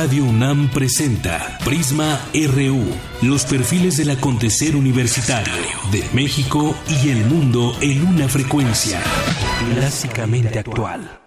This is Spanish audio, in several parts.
Radio UNAM presenta Prisma RU, los perfiles del acontecer universitario de México y el mundo en una frecuencia clásicamente actual.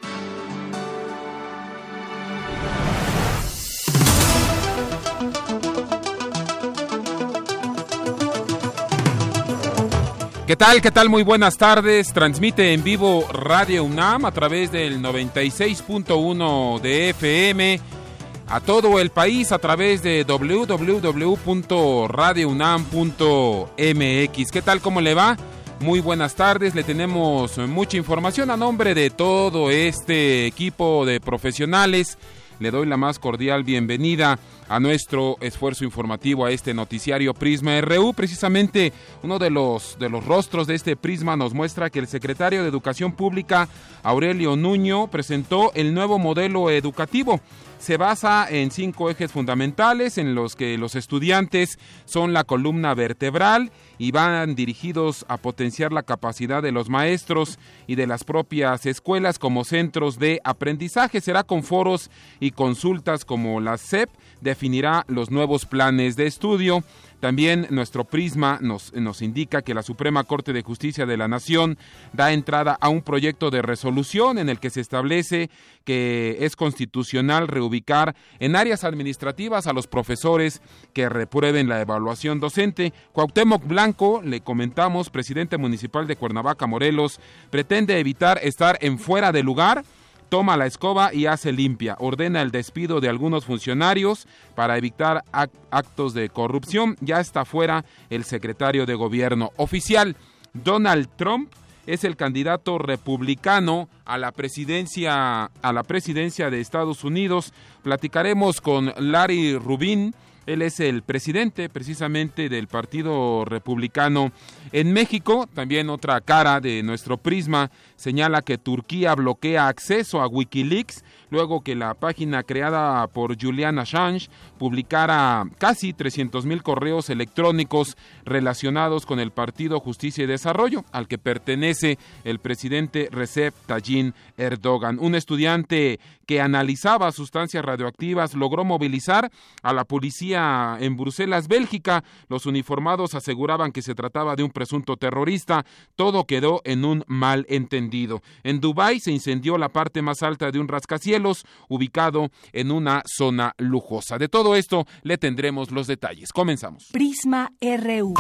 ¿Qué tal? ¿Qué tal? Muy buenas tardes. Transmite en vivo Radio UNAM a través del 96.1 de FM a todo el país a través de www.radiounam.mx. ¿Qué tal? ¿Cómo le va? Muy buenas tardes, le tenemos mucha información a nombre de todo este equipo de profesionales. Le doy la más cordial bienvenida a nuestro esfuerzo informativo, a este noticiario Prisma RU. Precisamente uno de los, de los rostros de este Prisma nos muestra que el secretario de Educación Pública, Aurelio Nuño, presentó el nuevo modelo educativo se basa en cinco ejes fundamentales en los que los estudiantes son la columna vertebral y van dirigidos a potenciar la capacidad de los maestros y de las propias escuelas como centros de aprendizaje. Será con foros y consultas como la CEP definirá los nuevos planes de estudio también nuestro prisma nos, nos, indica que la Suprema Corte de Justicia de la Nación da entrada a un proyecto de resolución en el que se establece que es constitucional reubicar en áreas administrativas a los profesores que reprueben la evaluación docente. Cuauhtémoc Blanco, le comentamos, presidente municipal de Cuernavaca, Morelos, pretende evitar estar en fuera de lugar toma la escoba y hace limpia. Ordena el despido de algunos funcionarios para evitar actos de corrupción. Ya está fuera el secretario de gobierno oficial. Donald Trump es el candidato republicano a la presidencia a la presidencia de Estados Unidos. Platicaremos con Larry Rubin, él es el presidente precisamente del Partido Republicano en México. También otra cara de nuestro prisma señala que Turquía bloquea acceso a Wikileaks luego que la página creada por Julian Assange publicara casi 300 mil correos electrónicos relacionados con el Partido Justicia y Desarrollo, al que pertenece el presidente Recep Tayyip Erdogan. Un estudiante que analizaba sustancias radioactivas logró movilizar a la policía en Bruselas, Bélgica. Los uniformados aseguraban que se trataba de un presunto terrorista. Todo quedó en un mal entendido. En Dubái se incendió la parte más alta de un rascacielos ubicado en una zona lujosa. De todo esto le tendremos los detalles. Comenzamos. Prisma RU.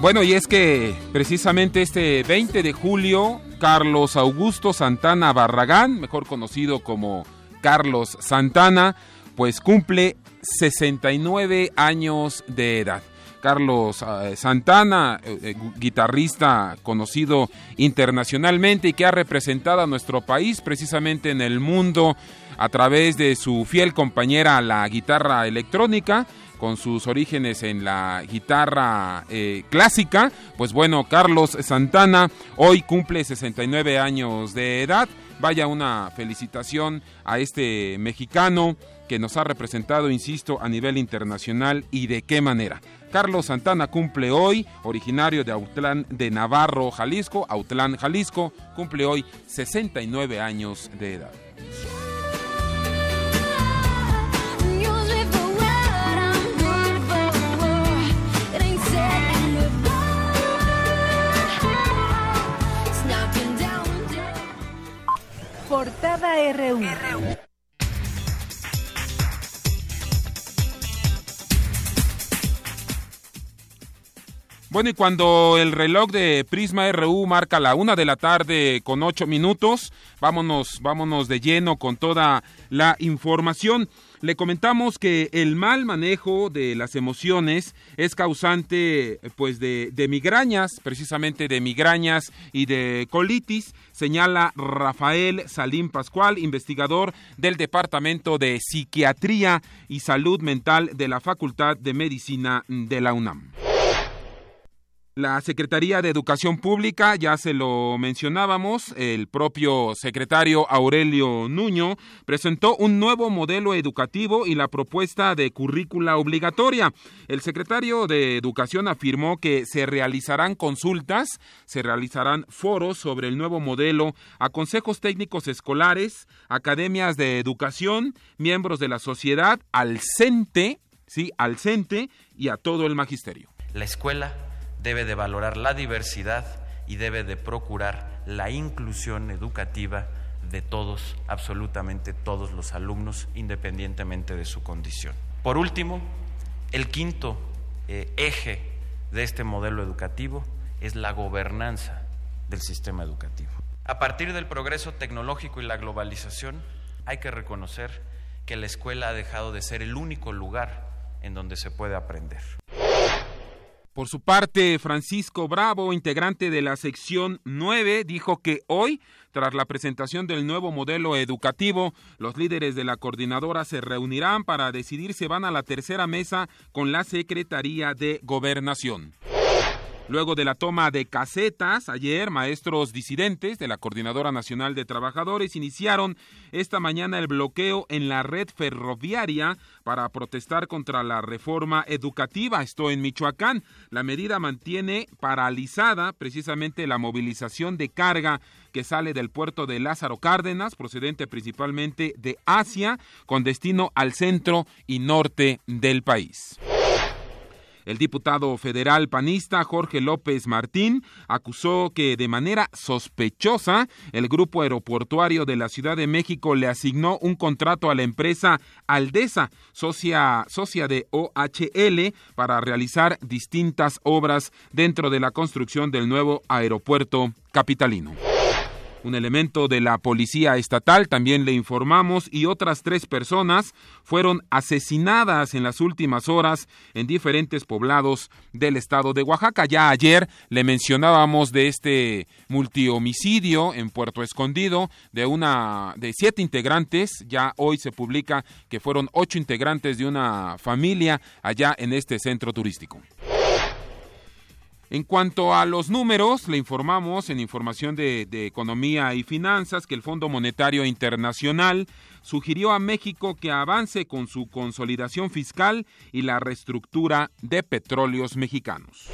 Bueno, y es que precisamente este 20 de julio, Carlos Augusto Santana Barragán, mejor conocido como Carlos Santana, pues cumple 69 años de edad. Carlos eh, Santana, eh, eh, guitarrista conocido internacionalmente y que ha representado a nuestro país precisamente en el mundo a través de su fiel compañera la guitarra electrónica con sus orígenes en la guitarra eh, clásica. Pues bueno, Carlos Santana hoy cumple 69 años de edad. Vaya una felicitación a este mexicano que nos ha representado, insisto, a nivel internacional y de qué manera. Carlos Santana cumple hoy, originario de Autlán de Navarro, Jalisco, Autlán, Jalisco, cumple hoy 69 años de edad. Portada RU. Bueno, y cuando el reloj de Prisma RU marca la una de la tarde con ocho minutos, vámonos, vámonos de lleno con toda la información. Le comentamos que el mal manejo de las emociones es causante pues de, migrañas, precisamente de migrañas y de colitis, señala Rafael Salim Pascual, investigador del Departamento de Psiquiatría y Salud Mental de la Facultad de Medicina de la UNAM. La Secretaría de Educación Pública, ya se lo mencionábamos, el propio secretario Aurelio Nuño presentó un nuevo modelo educativo y la propuesta de currícula obligatoria. El secretario de Educación afirmó que se realizarán consultas, se realizarán foros sobre el nuevo modelo a consejos técnicos escolares, academias de educación, miembros de la sociedad, al CENTE, sí, al CENTE y a todo el magisterio. La escuela debe de valorar la diversidad y debe de procurar la inclusión educativa de todos, absolutamente todos los alumnos, independientemente de su condición. Por último, el quinto eh, eje de este modelo educativo es la gobernanza del sistema educativo. A partir del progreso tecnológico y la globalización, hay que reconocer que la escuela ha dejado de ser el único lugar en donde se puede aprender. Por su parte, Francisco Bravo, integrante de la sección 9, dijo que hoy, tras la presentación del nuevo modelo educativo, los líderes de la coordinadora se reunirán para decidir si van a la tercera mesa con la Secretaría de Gobernación. Luego de la toma de casetas, ayer maestros disidentes de la Coordinadora Nacional de Trabajadores iniciaron esta mañana el bloqueo en la red ferroviaria para protestar contra la reforma educativa. Esto en Michoacán. La medida mantiene paralizada precisamente la movilización de carga que sale del puerto de Lázaro Cárdenas, procedente principalmente de Asia, con destino al centro y norte del país. El diputado federal panista Jorge López Martín acusó que de manera sospechosa el grupo aeroportuario de la Ciudad de México le asignó un contrato a la empresa Aldesa, socia, socia de OHL, para realizar distintas obras dentro de la construcción del nuevo aeropuerto capitalino. Un elemento de la policía estatal, también le informamos, y otras tres personas fueron asesinadas en las últimas horas en diferentes poblados del estado de Oaxaca. Ya ayer le mencionábamos de este multihomicidio en Puerto Escondido de una de siete integrantes. Ya hoy se publica que fueron ocho integrantes de una familia allá en este centro turístico. En cuanto a los números, le informamos en información de, Economía y Finanzas que el Fondo Monetario Internacional sugirió a México que avance con su consolidación fiscal y la reestructura de petróleos mexicanos.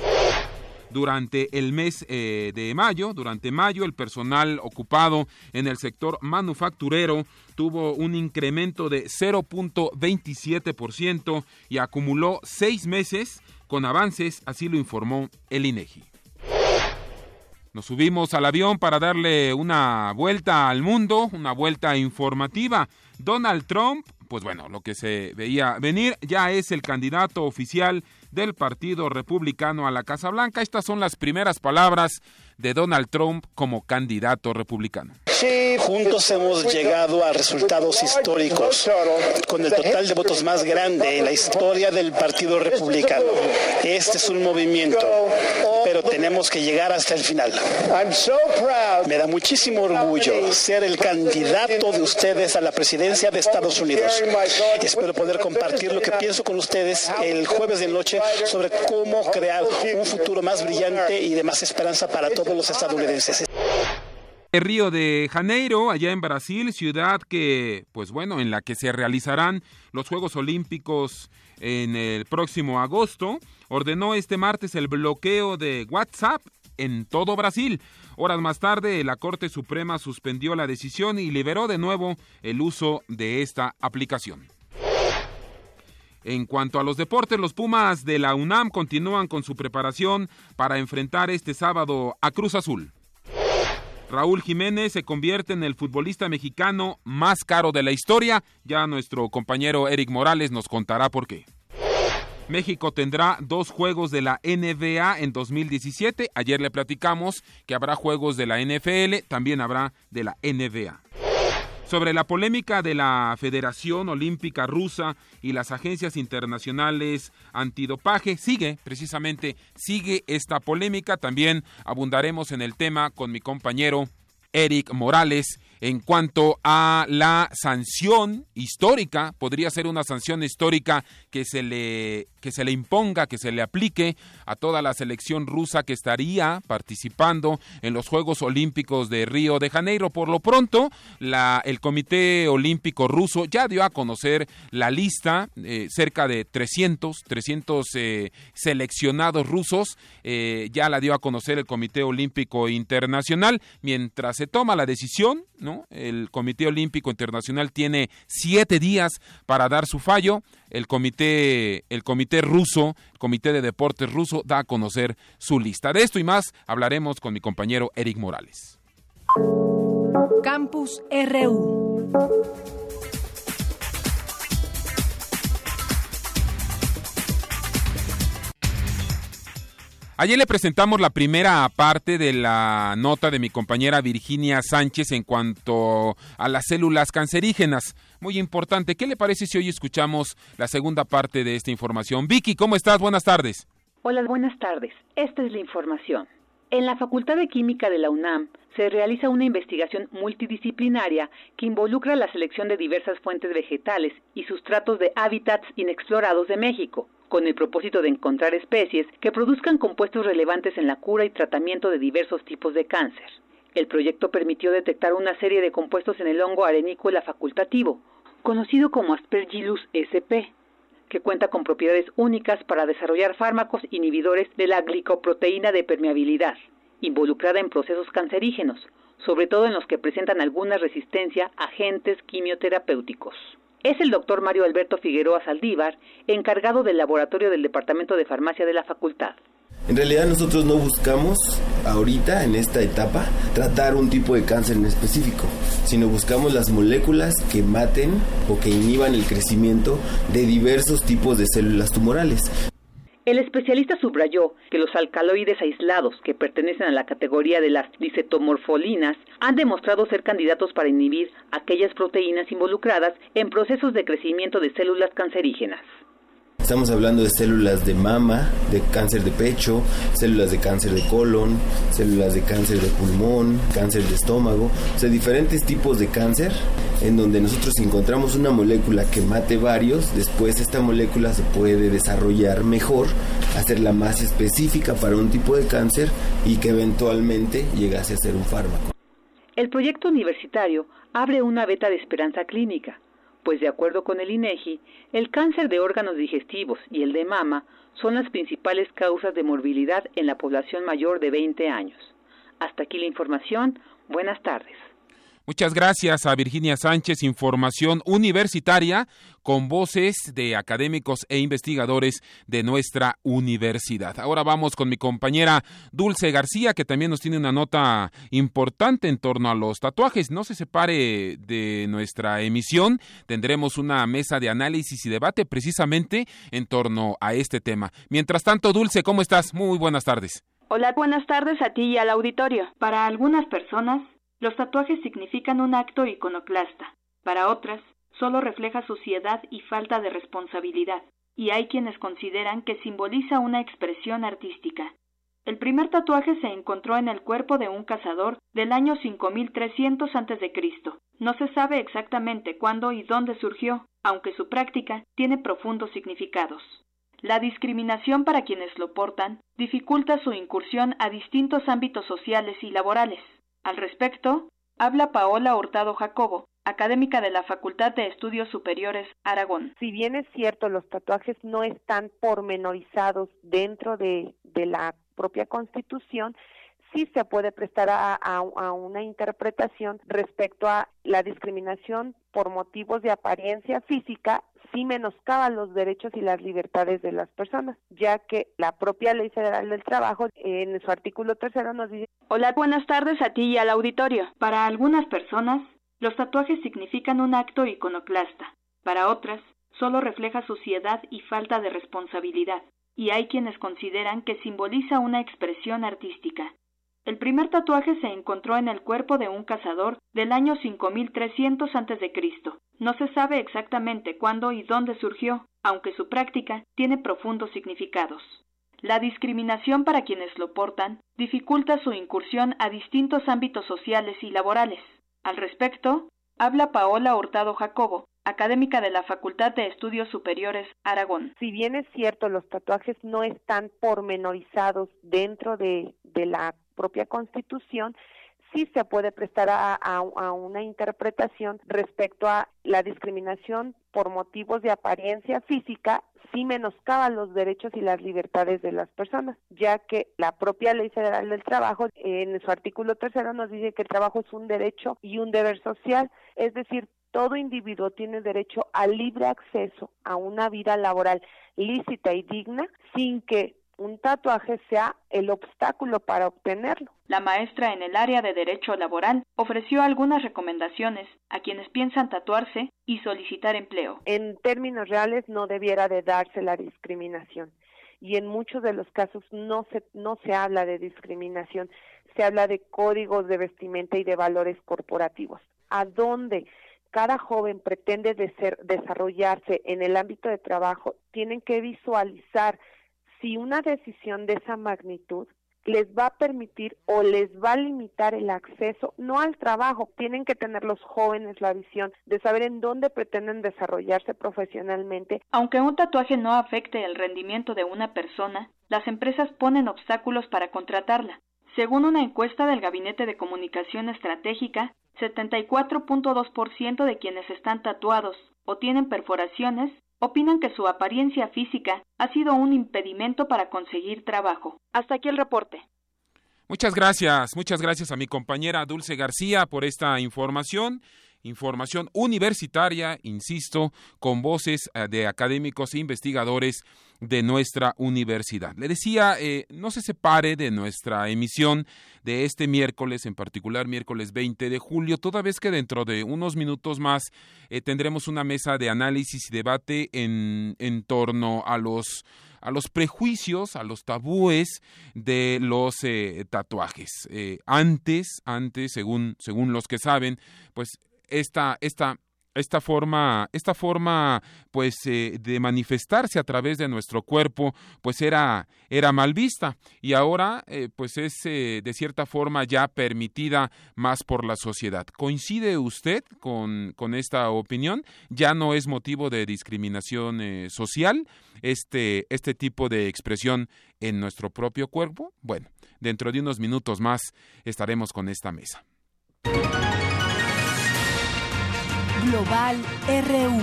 Durante el mes eh, de mayo, durante mayo, el personal ocupado en el sector manufacturero tuvo un incremento de 0.27% y acumuló seis meses con avances, así lo informó el INEGI. Nos subimos al avión para darle una vuelta al mundo, una vuelta informativa. Donald Trump, pues bueno, lo que se veía venir, ya es el candidato oficial del Partido Republicano a la Casa Blanca. Estas son las primeras palabras de Donald Trump como candidato republicano. Juntos hemos llegado a resultados históricos con el total de votos más grande en la historia del Partido Republicano. Este es un movimiento, pero tenemos que llegar hasta el final. Me da muchísimo orgullo ser el candidato de ustedes a la presidencia de Estados Unidos. Espero poder compartir lo que pienso con ustedes el jueves de noche sobre cómo crear un futuro más brillante y de más esperanza para todos los estadounidenses. Río de Janeiro, allá en Brasil, ciudad que, pues bueno, en la que se realizarán los Juegos Olímpicos en el próximo agosto, ordenó este martes el bloqueo de WhatsApp en todo Brasil. Horas más tarde, la Corte Suprema suspendió la decisión y liberó de nuevo el uso de esta aplicación. En cuanto a los deportes, los Pumas de la UNAM continúan con su preparación para enfrentar este sábado a Cruz Azul. Raúl Jiménez se convierte en el futbolista mexicano más caro de la historia. Ya nuestro compañero Eric Morales nos contará por qué. México tendrá dos juegos de la NBA en 2017. Ayer le platicamos que habrá juegos de la NFL, también habrá de la NBA. sobre la polémica de la Federación Olímpica Rusa y las agencias internacionales antidopaje. Sigue, precisamente, sigue esta polémica. También abundaremos en el tema con mi compañero Eric Morales en cuanto a la sanción histórica, podría ser una sanción histórica que se le que se le imponga, que se le aplique a toda la selección rusa que estaría participando en los Juegos Olímpicos de Río de Janeiro. Por lo pronto, la, el Comité Olímpico Ruso ya dio a conocer la lista, eh, cerca de 300, 300 eh, seleccionados rusos, eh, ya la dio a conocer el Comité Olímpico Internacional, mientras se toma la decisión, ¿no? El Comité Olímpico Internacional tiene siete días para dar su fallo. El comité, el comité ruso, el Comité de Deportes ruso, da a conocer su lista. De esto y más hablaremos con mi compañero Eric Morales. Campus RU. Ayer le presentamos la primera parte de la nota de mi compañera Virginia Sánchez en cuanto a las células cancerígenas. Muy importante. ¿Qué le parece si hoy escuchamos la segunda parte de esta información? Vicky, ¿cómo estás? Buenas tardes. Hola, buenas tardes. Esta es la información. En la Facultad de Química de la UNAM se realiza una investigación multidisciplinaria que involucra la selección de diversas fuentes vegetales y sustratos de hábitats inexplorados de México con el propósito de encontrar especies que produzcan compuestos relevantes en la cura y tratamiento de diversos tipos de cáncer. El proyecto permitió detectar una serie de compuestos en el hongo arenícola facultativo, conocido como Aspergillus sp, que cuenta con propiedades únicas para desarrollar fármacos inhibidores de la glicoproteína de permeabilidad, involucrada en procesos cancerígenos, sobre todo en los que presentan alguna resistencia a agentes quimioterapéuticos es el doctor Mario Alberto Figueroa Saldívar, encargado del laboratorio del Departamento de Farmacia de la Facultad. En realidad nosotros no buscamos ahorita, en esta etapa, tratar un tipo de cáncer en específico, sino buscamos las moléculas que maten o que inhiban el crecimiento de diversos tipos de células tumorales. El especialista subrayó que los alcaloides aislados que pertenecen a la categoría de las dicetomorfolinas han demostrado ser candidatos para inhibir aquellas proteínas involucradas en procesos de crecimiento de células cancerígenas. Estamos hablando de células de mama, de cáncer de pecho, células de cáncer de colon, células de cáncer de pulmón, cáncer de estómago, o sea, diferentes tipos de cáncer en donde nosotros encontramos una molécula que mate varios, después esta molécula se puede desarrollar mejor, hacerla más específica para un tipo de cáncer y que eventualmente llegase a ser un fármaco. El proyecto universitario abre una beta de esperanza clínica pues de acuerdo con el INEGI, el cáncer de órganos digestivos y el de mama son las principales causas de morbilidad en la población mayor de 20 años. Hasta aquí la información. Buenas tardes. Muchas gracias a Virginia Sánchez, información universitaria con voces de académicos e investigadores de nuestra universidad. Ahora vamos con mi compañera Dulce García, que también nos tiene una nota importante en torno a los tatuajes. No se separe de nuestra emisión, tendremos una mesa de análisis y debate precisamente en torno a este tema. Mientras tanto, Dulce, ¿cómo estás? Muy buenas tardes. Hola, buenas tardes a ti y al auditorio. Para algunas personas, los tatuajes significan un acto iconoclasta. Para otras, solo refleja suciedad y falta de responsabilidad. Y hay quienes consideran que simboliza una expresión artística. El primer tatuaje se encontró en el cuerpo de un cazador del año 5300 a.C. No se sabe exactamente cuándo y dónde surgió, aunque su práctica tiene profundos significados. La discriminación para quienes lo portan dificulta su incursión a distintos ámbitos sociales y laborales. Al respecto, habla Paola Hurtado Jacobo, académica de la Facultad de Estudios Superiores Aragón. Si bien es cierto, los tatuajes no están pormenorizados dentro de, la propia Constitución, sí se puede prestar a, una interpretación respecto a la discriminación por motivos de apariencia física sí menoscaba los derechos y las libertades de las personas, ya que la propia Ley Federal del Trabajo en su artículo tercero nos dice Hola, buenas tardes a ti y al auditorio. Para algunas personas, los tatuajes significan un acto iconoclasta. Para otras, solo refleja suciedad y falta de responsabilidad. Y hay quienes consideran que simboliza una expresión artística. El primer tatuaje se encontró en el cuerpo de un cazador del año 5300 a.C. No se sabe exactamente cuándo y dónde surgió, aunque su práctica tiene profundos significados. La discriminación para quienes lo portan dificulta su incursión a distintos ámbitos sociales y laborales. Al respecto, habla Paola Hurtado Jacobo, académica de la Facultad de Estudios Superiores Aragón. Si bien es cierto, los tatuajes no están pormenorizados dentro de, la propia Constitución, sí se puede prestar a, una interpretación respecto a la discriminación por motivos de apariencia física sí menoscaba los derechos y las libertades de las personas, ya que la propia Ley Federal del Trabajo en su artículo tercero nos dice que el trabajo es un derecho y un deber social, es decir, todo individuo tiene derecho al libre acceso a una vida laboral lícita y digna sin que un tatuaje sea el obstáculo para obtenerlo. La maestra en el área de Derecho Laboral ofreció algunas recomendaciones a quienes piensan tatuarse y solicitar empleo. En términos reales no debiera de darse la discriminación y en muchos de los casos no se, no se habla de discriminación, se habla de códigos de vestimenta y de valores corporativos. ¿A dónde cada joven pretende desarrollarse en el ámbito de trabajo? Tienen que visualizar si una decisión de esa magnitud les va a permitir o les va a limitar el acceso, no al trabajo, tienen que tener los jóvenes la visión de saber en dónde pretenden desarrollarse profesionalmente. Aunque un tatuaje no afecte el rendimiento de una persona, las empresas ponen obstáculos para contratarla. Según una encuesta del Gabinete de Comunicación Estratégica, 74.2% de quienes están tatuados o tienen perforaciones opinan que su apariencia física ha sido un impedimento para conseguir trabajo. Hasta aquí el reporte. Muchas gracias, muchas gracias a mi compañera Dulce García por esta información información universitaria, insisto, con voces eh, de académicos e investigadores de nuestra universidad. Le decía, eh, no se separe de nuestra emisión de este miércoles, en particular miércoles 20 de julio, toda vez que dentro de unos minutos más eh, tendremos una mesa de análisis y debate en, en torno a los a los prejuicios, a los tabúes de los tatuajes. antes, antes, según, según los que saben, pues esta, esta, esta forma, esta forma, pues, eh, de manifestarse a través de nuestro cuerpo, pues era, era mal vista y ahora, eh, pues, es eh, de cierta forma ya permitida más por la sociedad. ¿Coincide usted con, con esta opinión? ¿Ya no es motivo de discriminación social este, este tipo de expresión en nuestro propio cuerpo? Bueno, dentro de unos minutos más estaremos con esta mesa. Global RU.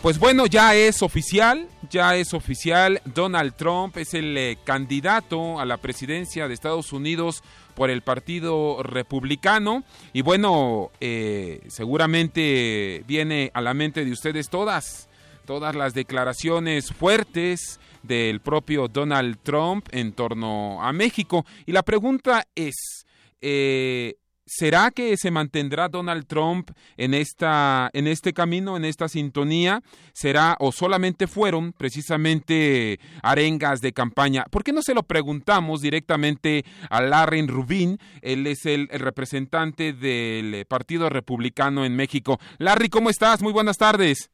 Pues bueno, ya es oficial, ya es oficial, Donald Trump es el eh, candidato a la presidencia de Estados Unidos por el Partido Republicano. Y bueno, eh, seguramente viene a la mente de ustedes todas, todas las declaraciones fuertes del propio Donald Trump en torno a México. Y la pregunta es, eh, ¿Será que se mantendrá Donald Trump en esta en este camino, en esta sintonía? ¿Será o solamente fueron precisamente arengas de campaña? ¿Por qué no se lo preguntamos directamente a Larry Rubin? Él es el, representante del Partido Republicano en México. Larry, ¿cómo estás? Muy buenas tardes.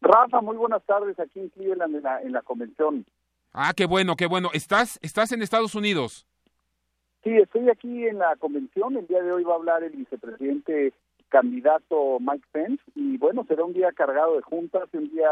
Rafa, muy buenas tardes aquí en Cleveland en la, en la convención. Ah, qué bueno, qué bueno. ¿Estás estás en Estados Unidos? Sí, estoy aquí en la convención. El día de hoy va a hablar el vicepresidente candidato Mike Pence y bueno, será un día cargado de juntas, un día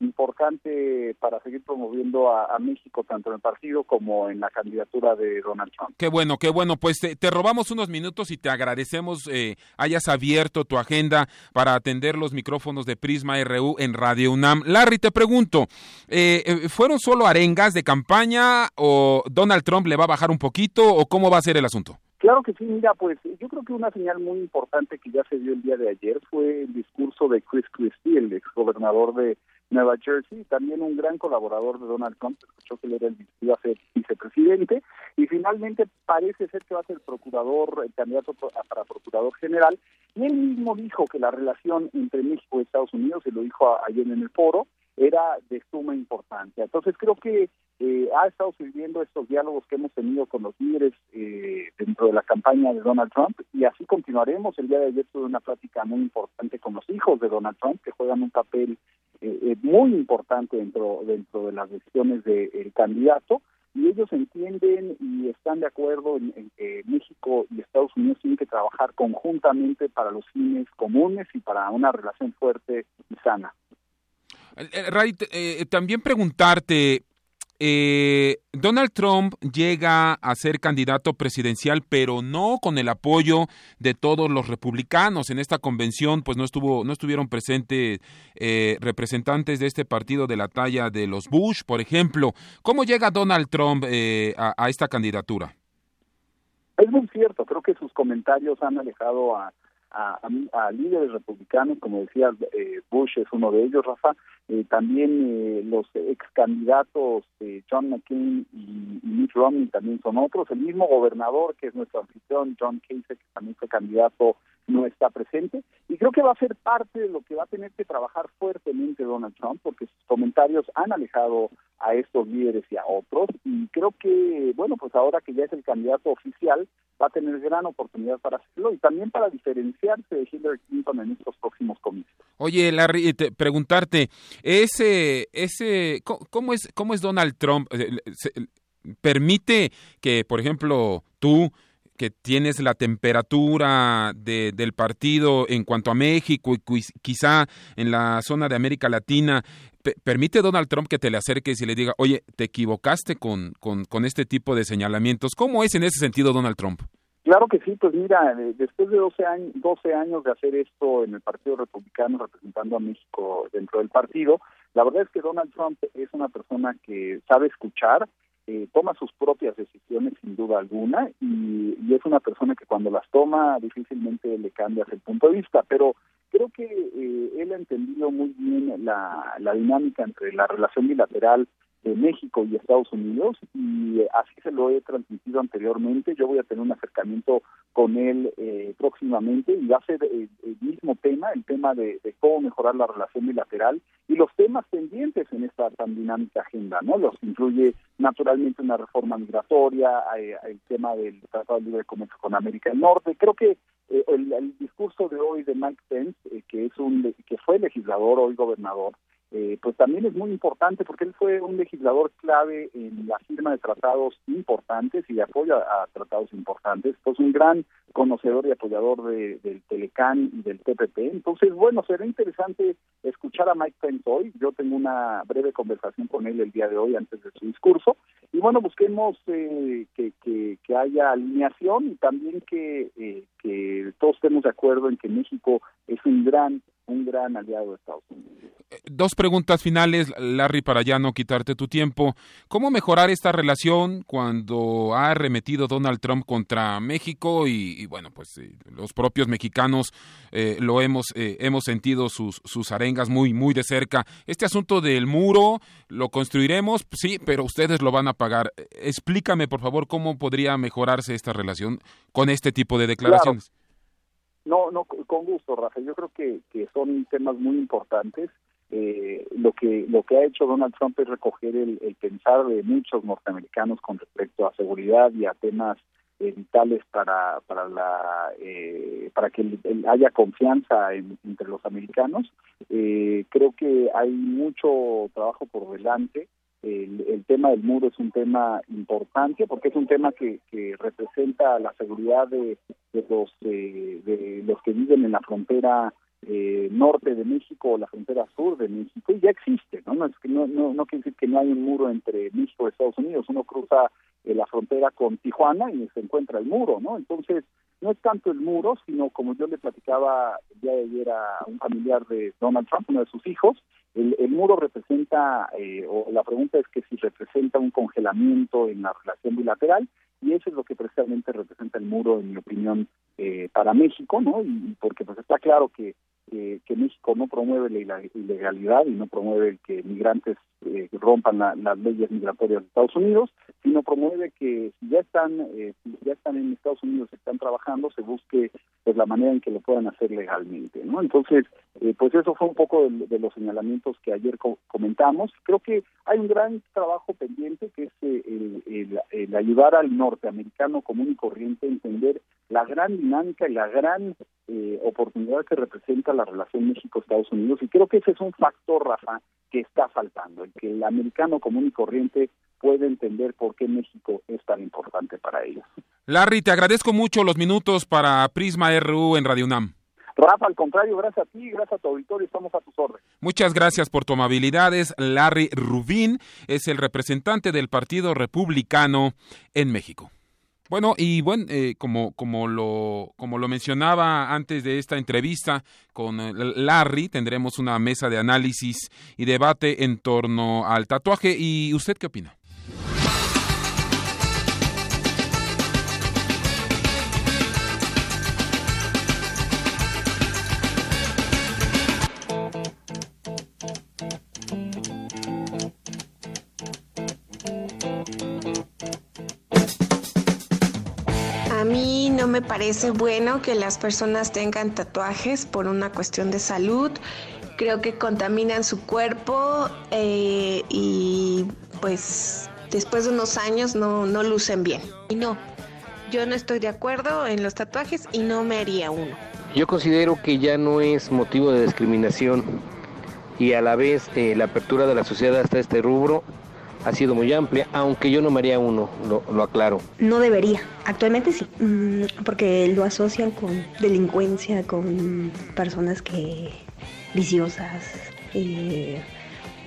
importante para seguir promoviendo a, México tanto en el partido como en la candidatura de Donald Trump. Qué bueno, qué bueno. Pues te, robamos unos minutos y te agradecemos eh, hayas abierto tu agenda para atender los micrófonos de Prisma RU en Radio UNAM. Larry, te pregunto, eh, eh, ¿fueron solo arengas de campaña o Donald Trump le va a bajar un poquito o cómo va a ser el asunto? Claro que sí, mira, pues yo creo que una señal muy importante que ya se dio el día de ayer fue el discurso de Chris Christie, el exgobernador de Nueva Jersey, también un gran colaborador de Donald Trump, escuchó que él era el, iba a ser vicepresidente, y finalmente parece ser que va a ser procurador, el candidato para procurador general, y él mismo dijo que la relación entre México y Estados Unidos, se lo dijo ayer en el foro, era de suma importancia. Entonces creo que eh, ha estado sirviendo estos diálogos que hemos tenido con los líderes eh, dentro de la campaña de Donald Trump y así continuaremos. El día de ayer tuve una plática muy importante con los hijos de Donald Trump que juegan un papel eh, muy importante dentro dentro de las decisiones del candidato y ellos entienden y están de acuerdo en, que México y Estados Unidos tienen que trabajar conjuntamente para los fines comunes y para una relación fuerte y sana. Ray, también preguntarte, eh, Donald Trump llega a ser candidato presidencial, pero no con el apoyo de todos los republicanos. En esta convención, pues no estuvo, no estuvieron presentes eh, representantes de este partido de la talla de los Bush, por ejemplo. ¿Cómo llega Donald Trump eh, a esta candidatura? Es muy cierto. Creo que sus comentarios han alejado a a, líderes republicanos, como decía eh, Bush es uno de ellos, Rafa, eh, también eh, los ex candidatos John McCain y, Mitt Romney también son otros, el mismo gobernador que es nuestro anfitrión, John Casey, que también fue candidato, no está presente, y creo que va a ser parte de lo que va a tener que trabajar fuertemente Donald Trump, porque sus comentarios han alejado a estos líderes y a otros, y creo que, bueno, pues ahora que ya es el candidato oficial, va a tener gran oportunidad para hacerlo y también para diferenciarse de Hillary Clinton en estos próximos comicios. Oye, Larry, te, preguntarte, ese, ese, ¿cómo es, cómo es Donald Trump? Eh, ¿Permite que, por ejemplo, tú que tienes la temperatura de, del partido en cuanto a México y quizá en la zona de América Latina, permite Donald Trump que te le acerques y le diga, oye, te equivocaste con, con, con este tipo de señalamientos. ¿Cómo es en ese sentido Donald Trump? Claro que sí, pues mira, eh, después de 12 años, 12 años de hacer esto en el Partido Republicano representando a México dentro del partido, la verdad es que Donald Trump es una persona que sabe escuchar, eh, toma sus propias decisiones sin duda alguna y, es una persona que cuando las toma difícilmente le cambias el punto de vista, pero creo que eh, él ha entendido muy bien la, la dinámica entre la relación bilateral de México y Estados Unidos y así se lo he transmitido anteriormente. Yo voy a tener un acercamiento con él eh, próximamente y va a ser el, mismo tema, el tema de, cómo mejorar la relación bilateral y los temas pendientes en esta tan dinámica agenda, ¿no? Los incluye naturalmente una reforma migratoria, eh, el tema del Tratado de Libre Comercio con América del Norte. Creo que eh, el, discurso de hoy de Mike Pence, que es un que fue legislador hoy gobernador, eh, pues también es muy importante porque él fue un legislador clave en la firma de tratados importantes y de apoyo a, tratados importantes, pues un gran conocedor y apoyador de, del Telecán y del TPP. Entonces, bueno, será interesante escuchar a Mike Pence hoy. Yo tengo una breve conversación con él el día de hoy antes de su discurso. Y bueno, busquemos eh, que, que, que, haya alineación y también que, eh, que todos estemos de acuerdo en que México es un gran un gran aliado de Estados Unidos. Dos preguntas finales, Larry, para ya no quitarte tu tiempo. ¿Cómo mejorar esta relación cuando ha arremetido Donald Trump contra México y, bueno, pues eh, los propios mexicanos eh, lo hemos eh, hemos sentido sus sus arengas muy muy de cerca. Este asunto del muro lo construiremos, sí, pero ustedes lo van a pagar. Explícame, por favor, cómo podría mejorarse esta relación con este tipo de declaraciones. No, no, con gusto, Rafael. Yo creo que, que son temas muy importantes. Eh, lo que lo que ha hecho Donald Trump es recoger el, pensar de muchos norteamericanos con respecto a seguridad y a temas eh, vitales para para la eh, para que haya confianza entre los americanos. creo que hay mucho trabajo por delante el, tema del muro es un tema importante porque es un tema que, que representa la seguridad de, de los eh, de los que viven en la frontera eh, norte de México o la frontera sur de México y ya existe, ¿no? No, es que no, no, no quiere decir que no hay un muro entre México y Estados Unidos, uno cruza eh, la frontera con Tijuana y se encuentra el muro, ¿no? Entonces, no es tanto el muro, sino como yo le platicaba de ayer a un familiar de Donald Trump, uno de sus hijos, el, el muro representa, eh, o la pregunta es que si representa un congelamiento en la relación bilateral, y eso es lo que precisamente representa el muro, en mi opinión, eh, para México, ¿no? Y, porque pues está claro que eh, que México no promueve la ilegalidad y no promueve que migrantes eh, rompan las leyes migratorias de Estados Unidos, sino promueve que si ya están, eh, ya están en Estados Unidos, están trabajando, se busque pues la manera en que lo puedan hacer legalmente, ¿no? Entonces, eh, pues eso fue un poco de, los señalamientos que ayer comentamos. Creo que hay un gran trabajo pendiente que es el, el, ayudar al norteamericano común y corriente a entender la gran dinámica y la gran oportunidad que representa la relación México-Estados Unidos. Y creo que ese es un factor, Rafa, que está faltando, el que el americano común y corriente puede entender por qué México es tan importante para ellos. Larry, te agradezco mucho los minutos para Prisma RU en Radio UNAM. Rafa, al contrario, gracias a ti, gracias a tu auditorio, estamos a tus órdenes. Muchas gracias por tu amabilidad. Larry Rubín, es el representante del Partido Republicano en México. Bueno, y bueno, eh, como, como, lo, como lo mencionaba antes de esta entrevista con eh, Larry, tendremos una mesa de análisis y debate en torno al tatuaje. ¿Y usted qué opina? Parece bueno que las personas tengan tatuajes por una cuestión de salud. Creo que contaminan su cuerpo eh, y pues después de unos años no, no lucen bien. Y no, yo no estoy de acuerdo en los tatuajes y no me haría uno. Yo considero que ya no es motivo de discriminación y a la vez eh, la apertura de la sociedad hasta este rubro ha sido muy amplia, aunque yo no me haría uno, lo, aclaro. No debería, actualmente sí, mm, porque lo asocian con delincuencia, con personas que viciosas, eh,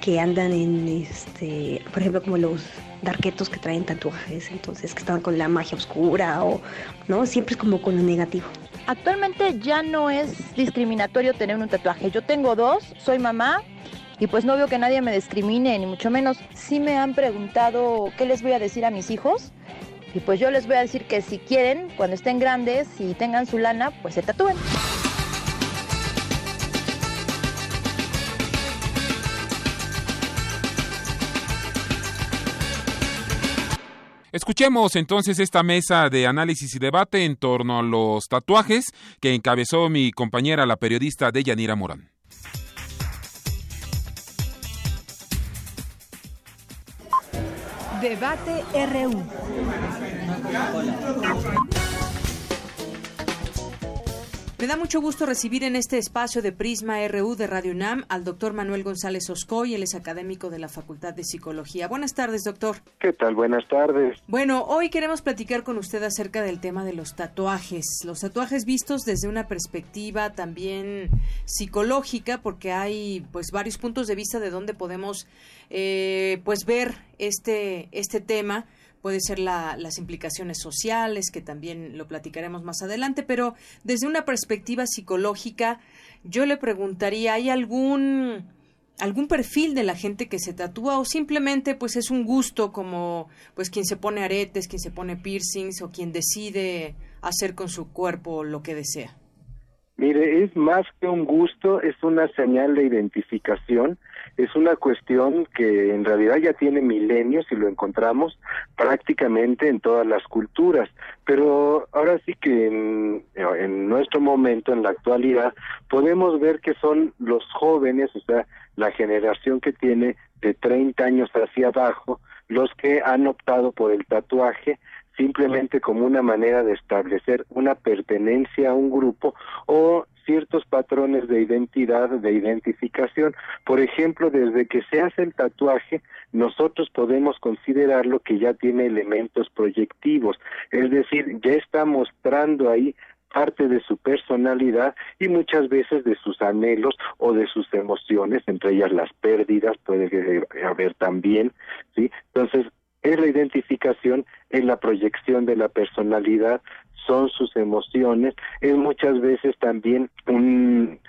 que andan en, este, por ejemplo, como los darquetos que traen tatuajes, entonces que están con la magia oscura o, ¿no? Siempre es como con lo negativo. Actualmente ya no es discriminatorio tener un tatuaje. Yo tengo dos, soy mamá, y pues no veo que nadie me discrimine, ni mucho menos. Sí me han preguntado qué les voy a decir a mis hijos. Y pues yo les voy a decir que si quieren, cuando estén grandes y tengan su lana, pues se tatúen. Escuchemos entonces esta mesa de análisis y debate en torno a los tatuajes que encabezó mi compañera la periodista Deyanira Morán. Debate RU. Me da mucho gusto recibir en este espacio de Prisma RU de Radio UNAM al doctor Manuel González Oscoy, él es académico de la Facultad de Psicología. Buenas tardes, doctor. ¿Qué tal? Buenas tardes. Bueno, hoy queremos platicar con usted acerca del tema de los tatuajes. Los tatuajes vistos desde una perspectiva también psicológica, porque hay pues varios puntos de vista de donde podemos eh, pues ver este, este tema puede ser las implicaciones sociales, que también lo platicaremos más adelante, pero desde una perspectiva psicológica, yo le preguntaría, ¿hay algún algún perfil de la gente que se tatúa o simplemente pues es un gusto como pues quien se pone aretes, quien se pone piercings o quien decide hacer con su cuerpo lo que desea? Mire, es más que un gusto, es una señal de identificación es una cuestión que en realidad ya tiene milenios y lo encontramos prácticamente en todas las culturas, pero ahora sí que en, en nuestro momento, en la actualidad, podemos ver que son los jóvenes, o sea, la generación que tiene de 30 años hacia abajo, los que han optado por el tatuaje simplemente como una manera de establecer una pertenencia a un grupo o ciertos patrones de identidad, de identificación. Por ejemplo, desde que se hace el tatuaje, nosotros podemos considerarlo que ya tiene elementos proyectivos, es decir, ya está mostrando ahí parte de su personalidad y muchas veces de sus anhelos o de sus emociones, entre ellas las pérdidas, puede haber también, ¿sí? Entonces, es la identificación, es la proyección de la personalidad, son sus emociones, es muchas veces también un,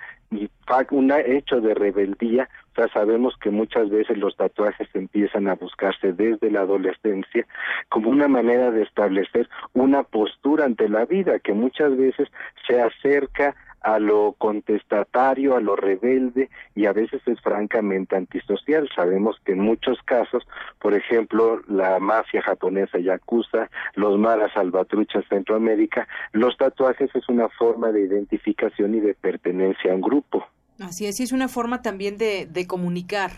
hecho de rebeldía, o sea, sabemos que muchas veces los tatuajes empiezan a buscarse desde la adolescencia como una manera de establecer una postura ante la vida que muchas veces se acerca a lo contestatario, a lo rebelde y a veces es francamente antisocial. Sabemos que en muchos casos, por ejemplo, la mafia japonesa yakuza, los maras salvatruchas Centroamérica, los tatuajes es una forma de identificación y de pertenencia a un grupo. Así es, y es una forma también de, de comunicar.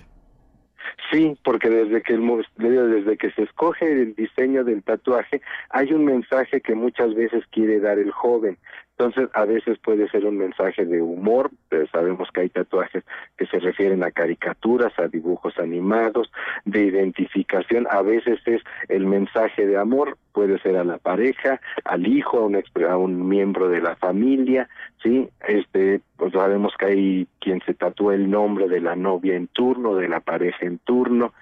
Sí, porque desde que el, desde que se escoge el diseño del tatuaje hay un mensaje que muchas veces quiere dar el joven. Entonces, a veces puede ser un mensaje de humor, sabemos que hay tatuajes que se refieren a caricaturas, a dibujos animados, de identificación, a veces es el mensaje de amor, puede ser a la pareja, al hijo, a un, a un miembro de la familia, ¿sí? Este, pues sabemos que hay quien se tatúa el nombre de la novia en turno, de la pareja en turno,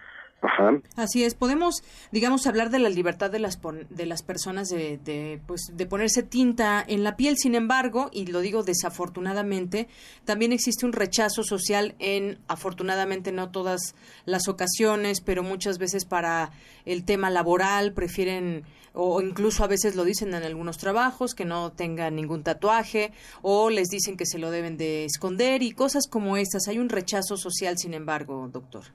Así es, podemos, digamos, hablar de la libertad de las, de las personas de, de, pues, de ponerse tinta en la piel. Sin embargo, y lo digo desafortunadamente, también existe un rechazo social en, afortunadamente, no todas las ocasiones, pero muchas veces para el tema laboral prefieren o incluso a veces lo dicen en algunos trabajos que no tengan ningún tatuaje o les dicen que se lo deben de esconder y cosas como estas. Hay un rechazo social, sin embargo, doctor.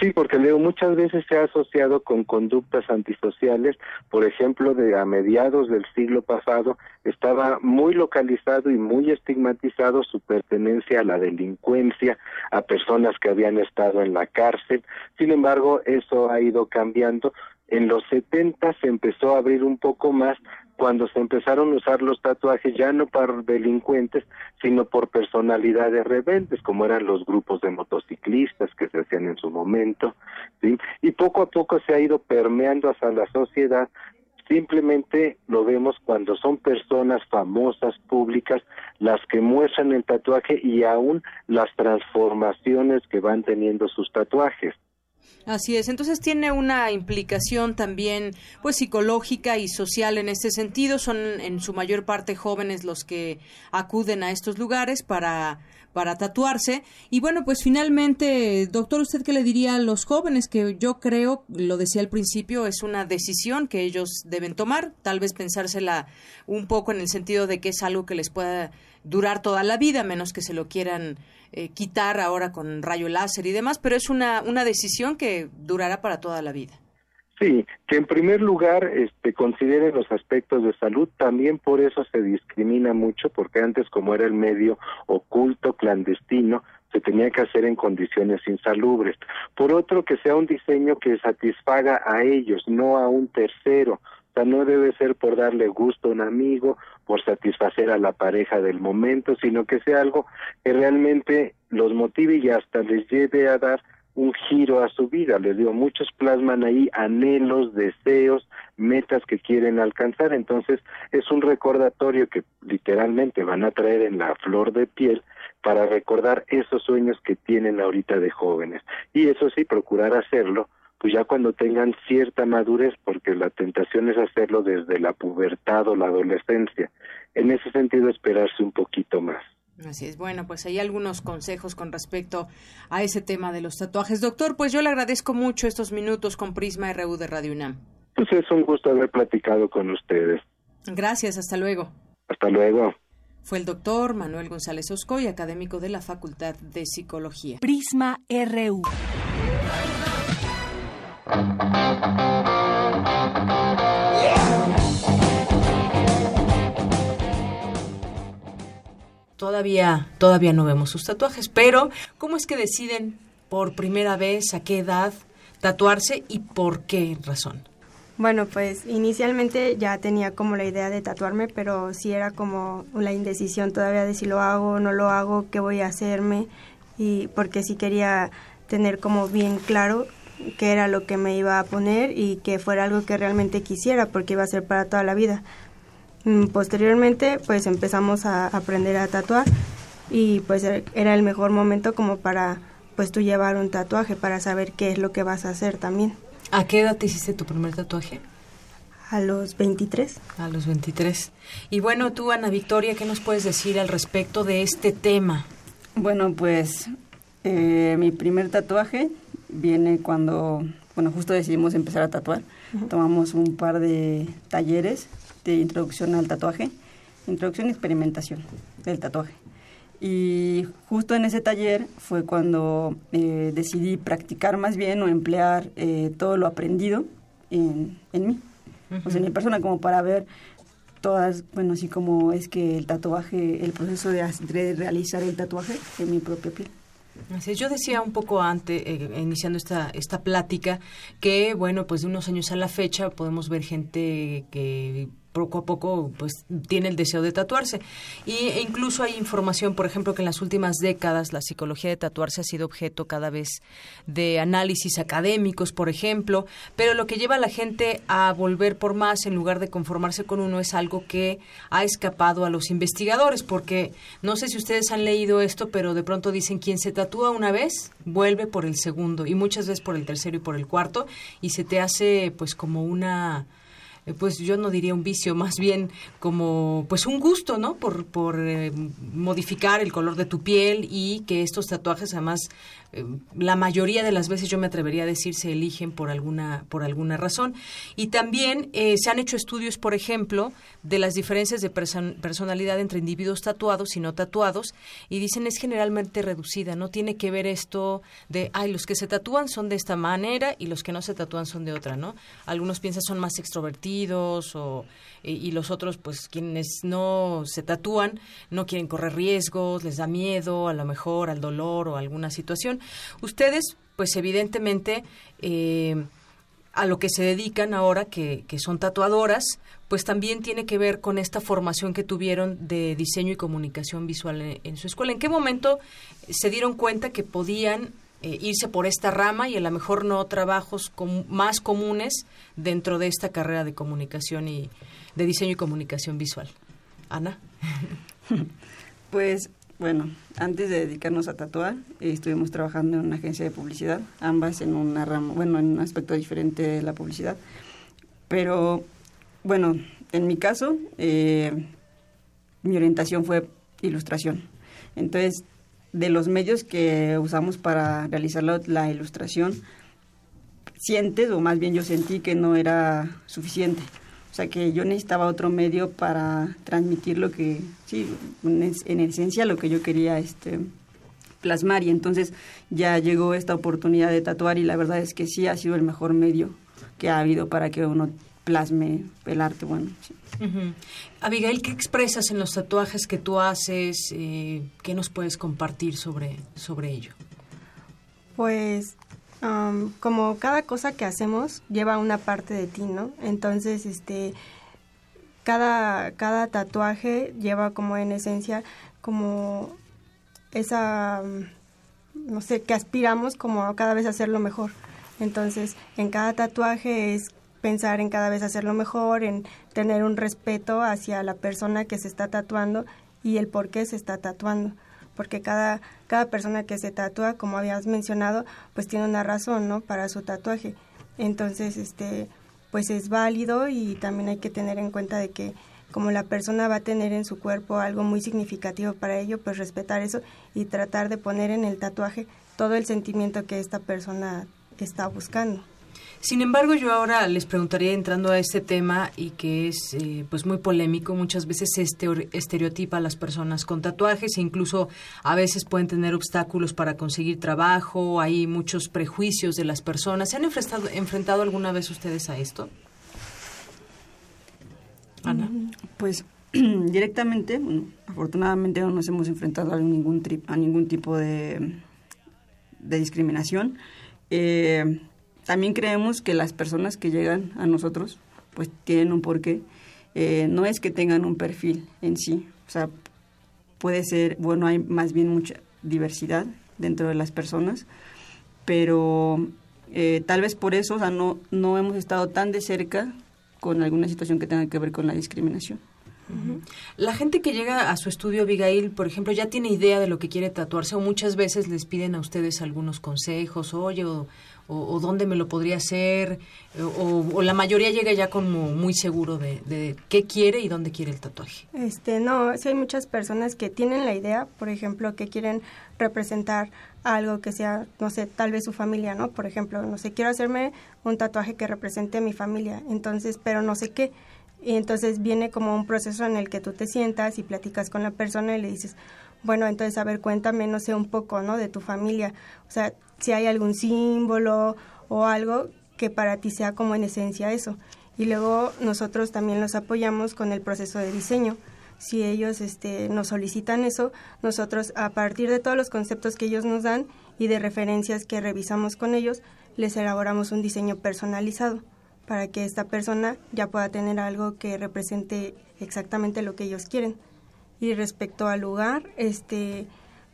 Sí, porque Leo muchas veces se ha asociado con conductas antisociales, por ejemplo, de a mediados del siglo pasado estaba muy localizado y muy estigmatizado su pertenencia a la delincuencia, a personas que habían estado en la cárcel. Sin embargo, eso ha ido cambiando. En los 70 se empezó a abrir un poco más cuando se empezaron a usar los tatuajes ya no para delincuentes, sino por personalidades rebeldes, como eran los grupos de motociclistas que se hacían en su momento. Y poco a poco se ha ido permeando hacia la sociedad, simplemente lo vemos cuando son personas famosas, públicas, las que muestran el tatuaje y aún las transformaciones que van teniendo sus tatuajes. Así es, entonces tiene una implicación también pues psicológica y social en este sentido, son en su mayor parte jóvenes los que acuden a estos lugares para para tatuarse. Y bueno, pues finalmente, doctor, ¿usted qué le diría a los jóvenes? Que yo creo, lo decía al principio, es una decisión que ellos deben tomar, tal vez pensársela un poco en el sentido de que es algo que les pueda durar toda la vida, menos que se lo quieran eh, quitar ahora con rayo láser y demás, pero es una, una decisión que durará para toda la vida. Sí, que en primer lugar este, consideren los aspectos de salud, también por eso se discrimina mucho, porque antes como era el medio oculto, clandestino, se tenía que hacer en condiciones insalubres. Por otro, que sea un diseño que satisfaga a ellos, no a un tercero. O sea, no debe ser por darle gusto a un amigo, por satisfacer a la pareja del momento, sino que sea algo que realmente los motive y hasta les lleve a dar un giro a su vida. Les digo, muchos plasman ahí anhelos, deseos, metas que quieren alcanzar. Entonces, es un recordatorio que literalmente van a traer en la flor de piel para recordar esos sueños que tienen ahorita de jóvenes. Y eso sí, procurar hacerlo pues ya cuando tengan cierta madurez, porque la tentación es hacerlo desde la pubertad o la adolescencia. En ese sentido, esperarse un poquito más. Así es, bueno, pues hay algunos consejos con respecto a ese tema de los tatuajes. Doctor, pues yo le agradezco mucho estos minutos con Prisma RU de Radio UNAM. Pues es un gusto haber platicado con ustedes. Gracias, hasta luego. Hasta luego. Fue el doctor Manuel González Oscoy, académico de la Facultad de Psicología. Prisma RU. Todavía, todavía no vemos sus tatuajes, pero ¿cómo es que deciden por primera vez, a qué edad tatuarse y por qué razón? Bueno, pues inicialmente ya tenía como la idea de tatuarme, pero sí era como la indecisión todavía de si lo hago no lo hago, qué voy a hacerme, y porque sí quería tener como bien claro qué era lo que me iba a poner y que fuera algo que realmente quisiera porque iba a ser para toda la vida. Mm, posteriormente pues empezamos a aprender a tatuar y pues er, era el mejor momento como para pues tú llevar un tatuaje para saber qué es lo que vas a hacer también. ¿A qué edad te hiciste tu primer tatuaje? A los 23. A los 23. Y bueno, tú, Ana Victoria, ¿qué nos puedes decir al respecto de este tema? Bueno, pues eh, mi primer tatuaje viene cuando, bueno, justo decidimos empezar a tatuar. Tomamos un par de talleres de introducción al tatuaje, introducción y experimentación. del tatuaje. Y justo en ese taller fue cuando eh, decidí practicar más bien o emplear eh, todo lo aprendido en, en mí, o sea, en mi persona, como para ver todas, bueno, así como es que el tatuaje, el proceso de, de realizar el tatuaje en mi propia piel. Yo decía un poco antes, eh, iniciando esta, esta plática, que, bueno, pues de unos años a la fecha podemos ver gente que poco a poco pues tiene el deseo de tatuarse. Y e incluso hay información por ejemplo que en las últimas décadas la psicología de tatuarse ha sido objeto cada vez de análisis académicos por ejemplo pero lo que lleva a la gente a volver por más en lugar de conformarse con uno es algo que ha escapado a los investigadores porque no sé si ustedes han leído esto pero de pronto dicen quien se tatúa una vez vuelve por el segundo y muchas veces por el tercero y por el cuarto y se te hace pues como una pues yo no diría un vicio, más bien como pues un gusto, ¿no? Por, por eh, modificar el color de tu piel y que estos tatuajes además eh, la mayoría de las veces yo me atrevería a decir se eligen por alguna por alguna razón. Y también eh, se han hecho estudios por ejemplo de las diferencias de personalidad entre individuos tatuados y no tatuados y dicen es generalmente reducida no tiene que ver esto de ay los que se tatúan son de esta manera y los que no se tatúan son de otra no algunos piensan son más extrovertidos o y los otros, pues quienes no se tatúan, no quieren correr riesgos, les da miedo a lo mejor al dolor o alguna situación. Ustedes, pues evidentemente, eh, a lo que se dedican ahora, que, que, son tatuadoras, pues también tiene que ver con esta formación que tuvieron de diseño y comunicación visual en, su escuela. ¿En qué momento se dieron cuenta que podían eh, irse por esta rama y a lo mejor no trabajos más comunes dentro de esta carrera de comunicación y, de diseño y comunicación visual. Ana. Pues bueno, antes de dedicarnos a tatuar, estuvimos trabajando en una agencia de publicidad, ambas en una rama, bueno, en un aspecto diferente de la publicidad. Pero bueno, en mi caso, eh, mi orientación fue ilustración. Entonces, de los medios que usamos para realizar la, ilustración, sientes, o más bien yo sentí que no era suficiente o sea que yo necesitaba otro medio para transmitir lo que, sí, en esencia lo que yo quería este, plasmar. Y entonces ya llegó esta oportunidad de tatuar y la verdad es que sí ha sido el mejor medio que ha habido para que uno plasme el arte. Bueno, Abigail, ¿qué expresas en los tatuajes que tú haces? Eh, ¿Qué nos puedes compartir sobre, sobre ello? Pues como cada cosa que hacemos lleva una parte de ti, ¿no? Entonces, este, cada, cada tatuaje lleva como en esencia como esa, no sé, que aspiramos como a cada vez hacerlo mejor. Entonces, en cada tatuaje es pensar en cada vez hacerlo mejor, en tener un respeto hacia la persona que se está tatuando y el por qué se está tatuando porque cada, cada persona que se tatúa, como habías mencionado, pues tiene una razón, ¿no? Para su tatuaje. Entonces, este, pues es válido y también hay que tener en cuenta de que como la persona va a tener en su cuerpo algo muy significativo para ello, pues respetar eso y tratar de poner en el tatuaje todo el sentimiento que esta persona está buscando. Sin embargo, yo ahora les preguntaría entrando a este tema y que es eh, pues muy polémico, muchas veces se estereotipa a las personas con tatuajes e incluso a veces pueden tener obstáculos para conseguir trabajo, hay muchos prejuicios de las personas. ¿Se han enfrentado, enfrentado alguna vez ustedes a esto? Ana. Mm, pues directamente, afortunadamente no nos hemos enfrentado a ningún, a ningún tipo de, de discriminación. Eh, también creemos que las personas que llegan a nosotros pues tienen un porqué. Eh, no es que tengan un perfil en sí, o sea, puede ser, bueno, hay más bien mucha diversidad dentro de las personas, pero eh, tal vez por eso, o sea, no, no hemos estado tan de cerca con alguna situación que tenga que ver con la discriminación. La gente que llega a su estudio, Abigail, por ejemplo, ya tiene idea de lo que quiere tatuarse o muchas veces les piden a ustedes algunos consejos, oye, o, o, dónde me lo podría hacer, o, la mayoría llega ya como muy seguro de, qué quiere y dónde quiere el tatuaje. Este, no, sí hay muchas personas que tienen la idea, por ejemplo, que quieren representar algo que sea, no sé, tal vez su familia, ¿no? Por ejemplo, no sé, quiero hacerme un tatuaje que represente a mi familia, entonces, pero no sé qué. Y entonces viene como un proceso en el que tú te sientas y platicas con la persona y le dices, bueno, entonces a ver, cuéntame, no sé, un poco, ¿no? De tu familia. O sea, si hay algún símbolo o algo que para ti sea como en esencia eso. Y luego nosotros también los apoyamos con el proceso de diseño. Si ellos este, nos solicitan eso, nosotros a partir de todos los conceptos que ellos nos dan y de referencias que revisamos con ellos, les elaboramos un diseño personalizado para que esta persona ya pueda tener algo que represente exactamente lo que ellos quieren. Y respecto al lugar, este,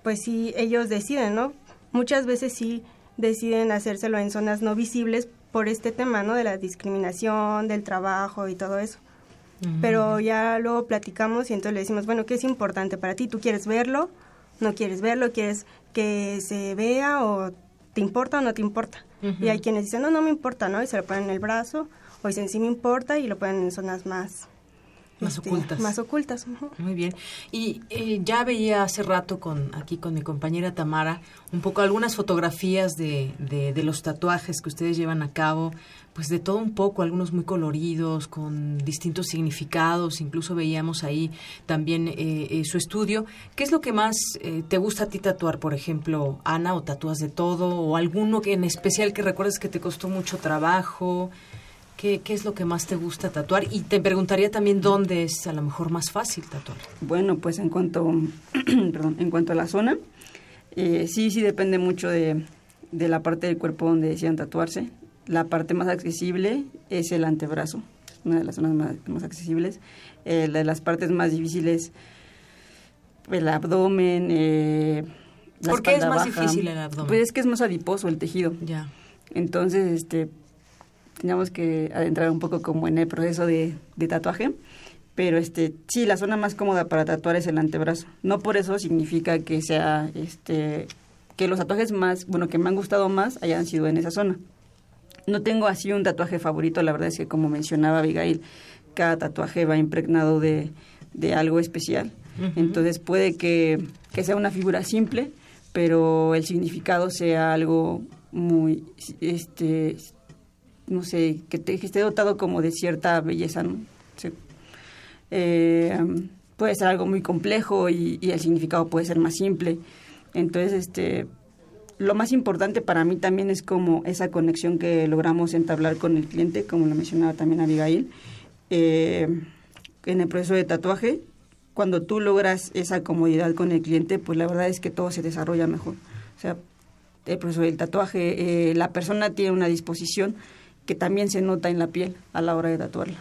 pues sí, ellos deciden, ¿no? Muchas veces sí deciden hacérselo en zonas no visibles por este tema, ¿no? De la discriminación, del trabajo y todo eso. Pero ya luego platicamos y entonces le decimos, bueno, ¿qué es importante para ti? ¿Tú quieres verlo? ¿No quieres verlo? ¿Quieres que se vea o te importa o no te importa? Y hay quienes dicen, no, no me importa, ¿no? Y se lo ponen en el brazo, o dicen, sí me importa, y lo ponen en zonas más... Más este, ocultas. Más ocultas. Muy bien. Y eh, ya veía hace rato con aquí con mi compañera Tamara un poco algunas fotografías de, de, los tatuajes que ustedes llevan a cabo, pues de todo un poco, algunos muy coloridos, con distintos significados, incluso veíamos ahí también eh, eh, su estudio. ¿Qué es lo que más te gusta a ti tatuar, por ejemplo, Ana, o tatúas de todo, o alguno que en especial que recuerdes que te costó mucho trabajo? ¿Qué, ¿Qué, es lo que más te gusta tatuar? Y te preguntaría también dónde es a lo mejor más fácil tatuar. Bueno, pues en cuanto, perdón, en cuanto a la zona, eh, sí, sí depende mucho de, de, la parte del cuerpo donde decían tatuarse. La parte más accesible es el antebrazo, una de las zonas más, más accesibles. Eh, de las partes más difíciles, el abdomen, eh, la ¿Por qué es más difícil el abdomen? Pues es que es más adiposo el tejido. Ya. Entonces, este, teníamos que adentrar un poco como en el proceso de, de, tatuaje. Pero este, sí, la zona más cómoda para tatuar es el antebrazo. No por eso significa que sea, este, que los tatuajes más, bueno, que me han gustado más hayan sido en esa zona. No tengo así un tatuaje favorito, la verdad es que como mencionaba Abigail, cada tatuaje va impregnado de, de algo especial. Uh -huh. Entonces puede que, que sea una figura simple, pero el significado sea algo muy, este, no sé, que, te, que esté dotado como de cierta belleza, ¿no? Eh, puede ser algo muy complejo y, y, el significado puede ser más simple. Entonces, este, lo más importante para mí también es como esa conexión que logramos entablar con el cliente, como lo mencionaba también Abigail. Eh, en el proceso de tatuaje, cuando tú logras esa comodidad con el cliente, pues la verdad es que todo se desarrolla mejor. O sea, el proceso del tatuaje, eh, la persona tiene una disposición que también se nota en la piel a la hora de tatuarla.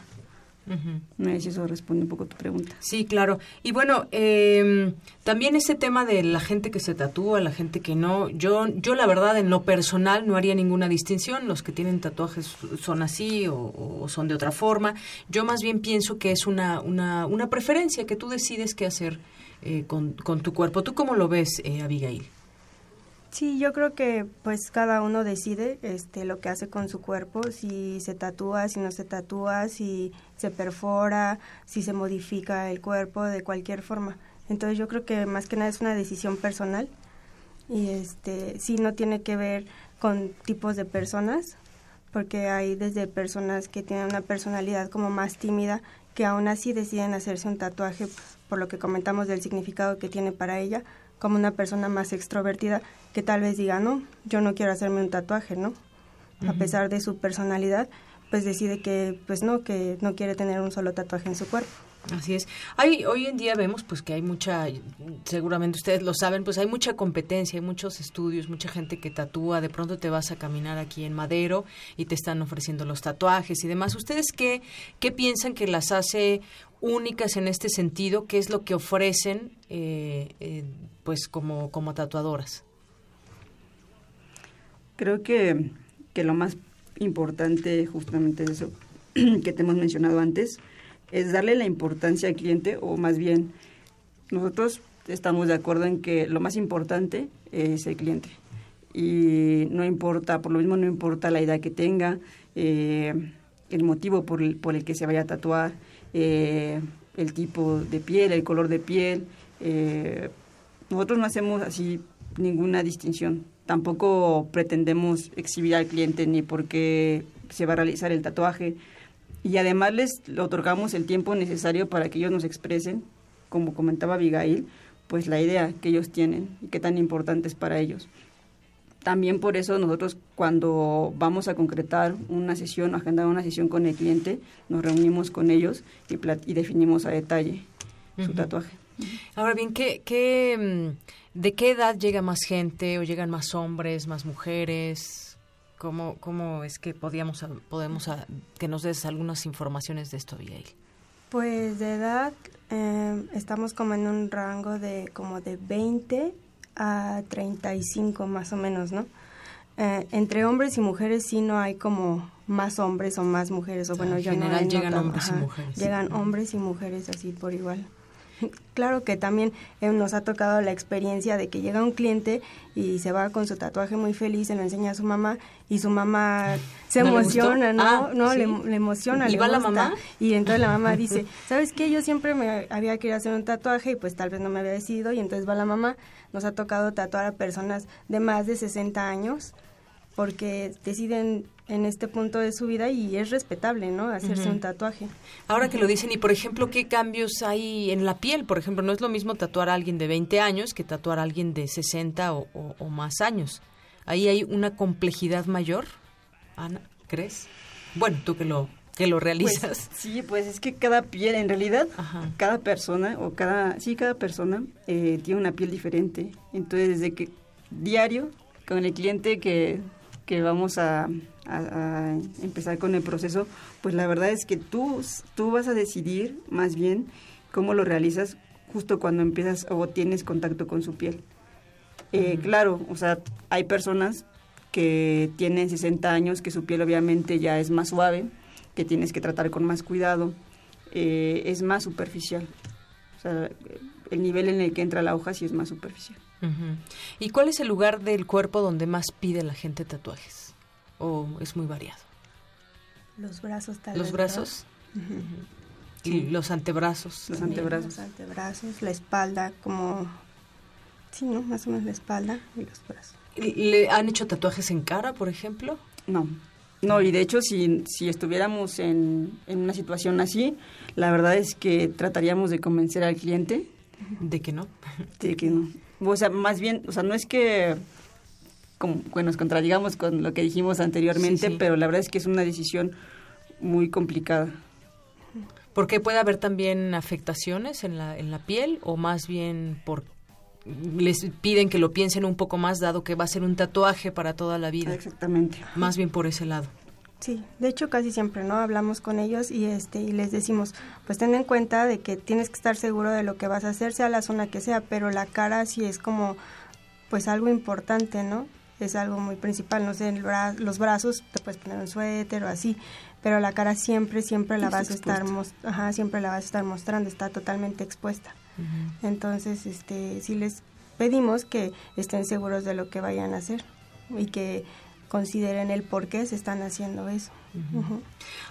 Uh -huh. No sé si eso responde un poco a tu pregunta. Sí, claro. Y bueno, eh, también ese tema de la gente que se tatúa, la gente que no. Yo, yo la verdad, en lo personal, no haría ninguna distinción. Los que tienen tatuajes son así o, o son de otra forma. Yo más bien pienso que es una, una, una preferencia que tú decides qué hacer eh, con, con, tu cuerpo. ¿Tú cómo lo ves, eh, Abigail? Sí, yo creo que pues cada uno decide este lo que hace con su cuerpo, si se tatúa, si no se tatúa, si se perfora, si se modifica el cuerpo de cualquier forma. Entonces yo creo que más que nada es una decisión personal y este sí no tiene que ver con tipos de personas, porque hay desde personas que tienen una personalidad como más tímida que aún así deciden hacerse un tatuaje por lo que comentamos del significado que tiene para ella, como una persona más extrovertida que tal vez diga, no, yo no quiero hacerme un tatuaje, ¿no? Uh -huh. A pesar de su personalidad, pues decide que, pues no, que no quiere tener un solo tatuaje en su cuerpo. Así es. Hay, hoy en día vemos pues que hay mucha, seguramente ustedes lo saben, pues hay mucha competencia, hay muchos estudios, mucha gente que tatúa, de pronto te vas a caminar aquí en Madero y te están ofreciendo los tatuajes y demás. ¿Ustedes qué, qué piensan que las hace únicas en este sentido? ¿Qué es lo que ofrecen eh, eh, pues como, como tatuadoras? Creo que, que lo más importante justamente es eso que te hemos mencionado antes, es darle la importancia al cliente o más bien nosotros estamos de acuerdo en que lo más importante es el cliente y no importa, por lo mismo no importa la edad que tenga, eh, el motivo por el, por el que se vaya a tatuar, eh, el tipo de piel, el color de piel, eh, nosotros no hacemos así ninguna distinción. Tampoco pretendemos exhibir al cliente ni porque se va a realizar el tatuaje y además les otorgamos el tiempo necesario para que ellos nos expresen, como comentaba Abigail, pues la idea que ellos tienen y qué tan importante es para ellos. También por eso nosotros cuando vamos a concretar una sesión, agendar una sesión con el cliente, nos reunimos con ellos y, y definimos a detalle su tatuaje. Ahora bien, ¿qué, qué, mm, ¿de qué edad llega más gente o llegan más hombres, más mujeres? ¿Cómo, cómo es que podíamos, podemos que nos des algunas informaciones de esto, Abigail? Pues de edad eh, estamos como en un rango de como de 20 a 35 más o menos, ¿no? Eh, entre hombres y mujeres sí no hay como más hombres o más mujeres, o bueno, en general llegan hombres y mujeres. Llegan hombres y mujeres así por igual. Claro que también eh, nos ha tocado la experiencia de que llega un cliente y se va con su tatuaje muy feliz, se lo enseña a su mamá y su mamá se emociona, ¿no? Ah, no, le, emociona, ¿Y le va gusta. la mamá? Y entonces la mamá dice, ¿sabes qué? Yo siempre me había querido hacer un tatuaje y pues tal vez no me había decidido y entonces va la mamá. Nos ha tocado tatuar a personas de más de 60 años porque deciden en este punto de su vida y es respetable, ¿no? Hacerse un tatuaje. Ahora que lo dicen, y por ejemplo, ¿qué cambios hay en la piel? Por ejemplo, no es lo mismo tatuar a alguien de 20 años que tatuar a alguien de 60 o, más años. Ahí hay una complejidad mayor, Ana, ¿crees? Bueno, tú que lo que lo realizas. Pues, sí, pues es que cada piel, en realidad, cada persona o cada, sí, cada persona eh, tiene una piel diferente. Entonces, desde que diario con el cliente que que vamos a, empezar con el proceso, pues la verdad es que tú, tú vas a decidir más bien cómo lo realizas justo cuando empiezas o tienes contacto con su piel. Eh, claro, o sea, hay personas que tienen 60 años, que su piel obviamente ya es más suave, que tienes que tratar con más cuidado, eh, es más superficial. O sea, el nivel en el que entra la hoja sí es más superficial. ¿Y cuál es el lugar del cuerpo donde más pide la gente tatuajes? ¿O es muy variado? Los brazos tal ¿Los brazos? ¿Y los antebrazos? Los antebrazos. Los antebrazos, la espalda, como... Sí, ¿no? Más o menos la espalda y los brazos. ¿Le han hecho tatuajes en cara, por ejemplo? No. No, y de hecho, si, si estuviéramos en, en una situación así, la verdad es que trataríamos de convencer al cliente. ¿De que no? De que no. O sea, más bien, o sea, no es que como, nos contradigamos con lo que dijimos anteriormente, pero la verdad es que es una decisión muy complicada. Porque puede haber también afectaciones en la, en la piel o más bien por les piden que lo piensen un poco más dado que va a ser un tatuaje para toda la vida. Exactamente. Más bien por ese lado. Sí, de hecho casi siempre, ¿no? Hablamos con ellos y este y les decimos, pues ten en cuenta de que tienes que estar seguro de lo que vas a hacer, sea la zona que sea, pero la cara sí es como pues algo importante, ¿no? Es algo muy principal, no sé, los brazos te puedes poner un suéter o así, pero la cara siempre siempre la vas a estar ajá, siempre la vas a estar mostrando, está totalmente expuesta. Entonces, este sí les pedimos que estén seguros de lo que vayan a hacer y que consideren el por qué se están haciendo eso.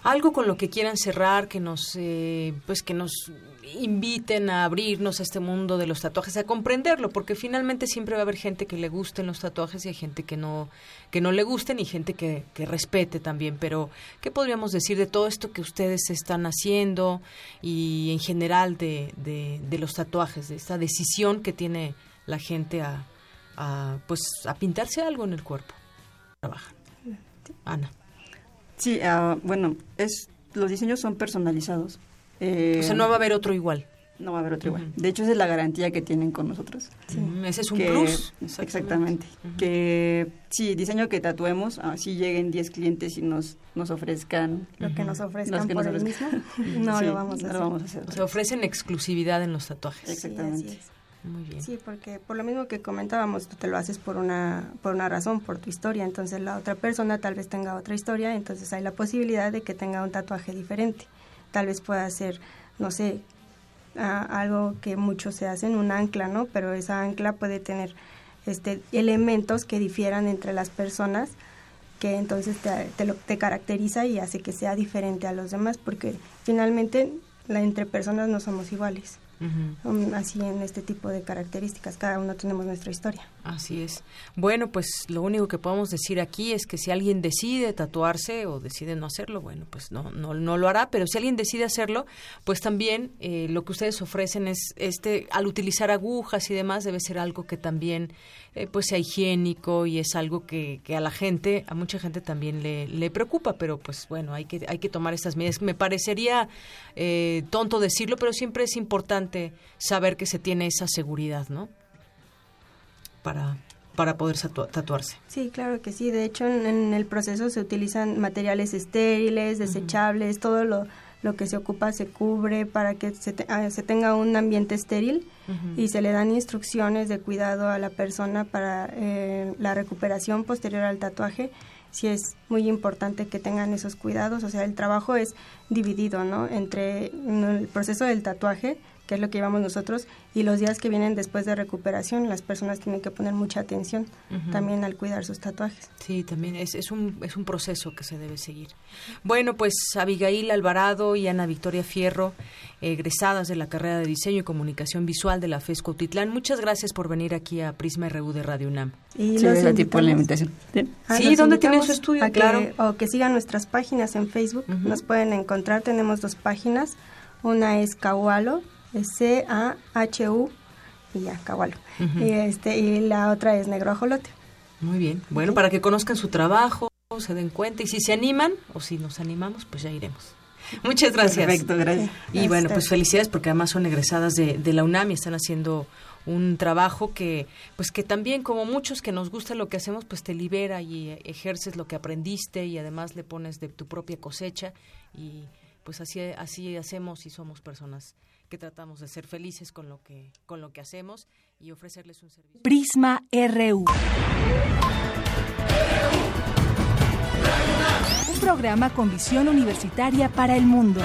Algo con lo que quieran cerrar, que nos, eh, pues que nos inviten a abrirnos a este mundo de los tatuajes, a comprenderlo, porque finalmente siempre va a haber gente que le gusten los tatuajes y hay gente que no, que no le gusten y gente que, que respete también. Pero, ¿qué podríamos decir de todo esto que ustedes están haciendo y en general de, de, los tatuajes, de esta decisión que tiene la gente a, a, pues, a pintarse algo en el cuerpo? Trabajan. Ana. Sí, uh, bueno, es los diseños son personalizados. Eh, o sea, no va a haber otro igual. No va a haber otro igual. De hecho, esa es la garantía que tienen con nosotros. Sí. ese es un plus. Exactamente. Que sí, diseño que tatuemos, así lleguen 10 clientes y nos, nos ofrezcan... Lo que nos ofrezcan por el mismo, no, lo vamos a hacer. vamos a hacer. Se ofrecen exclusividad en los tatuajes. Exactamente. Sí, porque por lo mismo que comentábamos, tú te lo haces por una, por una razón, por tu historia, entonces la otra persona tal vez tenga otra historia, entonces hay la posibilidad de que tenga un tatuaje diferente. Tal vez pueda ser, no sé, algo que muchos se hacen, un ancla, ¿no? Pero esa ancla puede tener este, elementos que difieran entre las personas que entonces te, te, lo, te caracteriza y hace que sea diferente a los demás, porque finalmente la, entre personas no somos iguales así en este tipo de características. Cada uno tenemos nuestra historia. Así es. Bueno, pues lo único que podemos decir aquí es que si alguien decide tatuarse o decide no hacerlo, bueno, pues no, no, no lo hará, pero si alguien decide hacerlo, pues también eh, lo que ustedes ofrecen es, este, al utilizar agujas y demás, debe ser algo que también eh, pues sea higiénico y es algo que, que, a la gente, a mucha gente también le, le, preocupa, pero pues bueno, hay que, hay que tomar estas medidas. Me parecería eh, tonto decirlo, pero siempre es importante saber que se tiene esa seguridad, ¿no? Para, para poder tatuarse. Sí, claro que sí. De hecho, en, el proceso se utilizan materiales estériles, desechables, todo lo, lo que se ocupa se cubre para que se, ah, se tenga un ambiente estéril y se le dan instrucciones de cuidado a la persona para eh, la recuperación posterior al tatuaje. Sí es muy importante que tengan esos cuidados, o sea, el trabajo es dividido, ¿no? Entre el proceso del tatuaje, que es lo que llevamos nosotros, y los días que vienen después de recuperación, las personas tienen que poner mucha atención también al cuidar sus tatuajes. Sí, también es, es, un, es un proceso que se debe seguir. Bueno, pues Abigail Alvarado y Ana Victoria Fierro, egresadas de la carrera de Diseño y Comunicación Visual de la FESCO Titlán, muchas gracias por venir aquí a Prisma RU de Radio UNAM. Y sí, los tipo la invitación. Sí, ¿dónde tienen su estudio? claro. o que sigan nuestras páginas en Facebook, nos pueden encontrar, tenemos dos páginas, una es Cahualo, C-A-H-U y ya, Cahualo. y, este, y la otra es Negro Ajolote. Muy bien. Bueno, para que conozcan su trabajo, se den cuenta y si se animan o si nos animamos, pues ya iremos. Muchas gracias. Perfecto, gracias. Y bueno, pues felicidades porque además son egresadas de, de, la UNAM y están haciendo un trabajo que, pues que también como muchos que nos gusta lo que hacemos, pues te libera y ejerces lo que aprendiste y además le pones de tu propia cosecha y pues así, así hacemos y somos personas que tratamos de ser felices con lo que, con lo que hacemos y ofrecerles un servicio. Prisma RU. Un programa con visión universitaria para el mundo.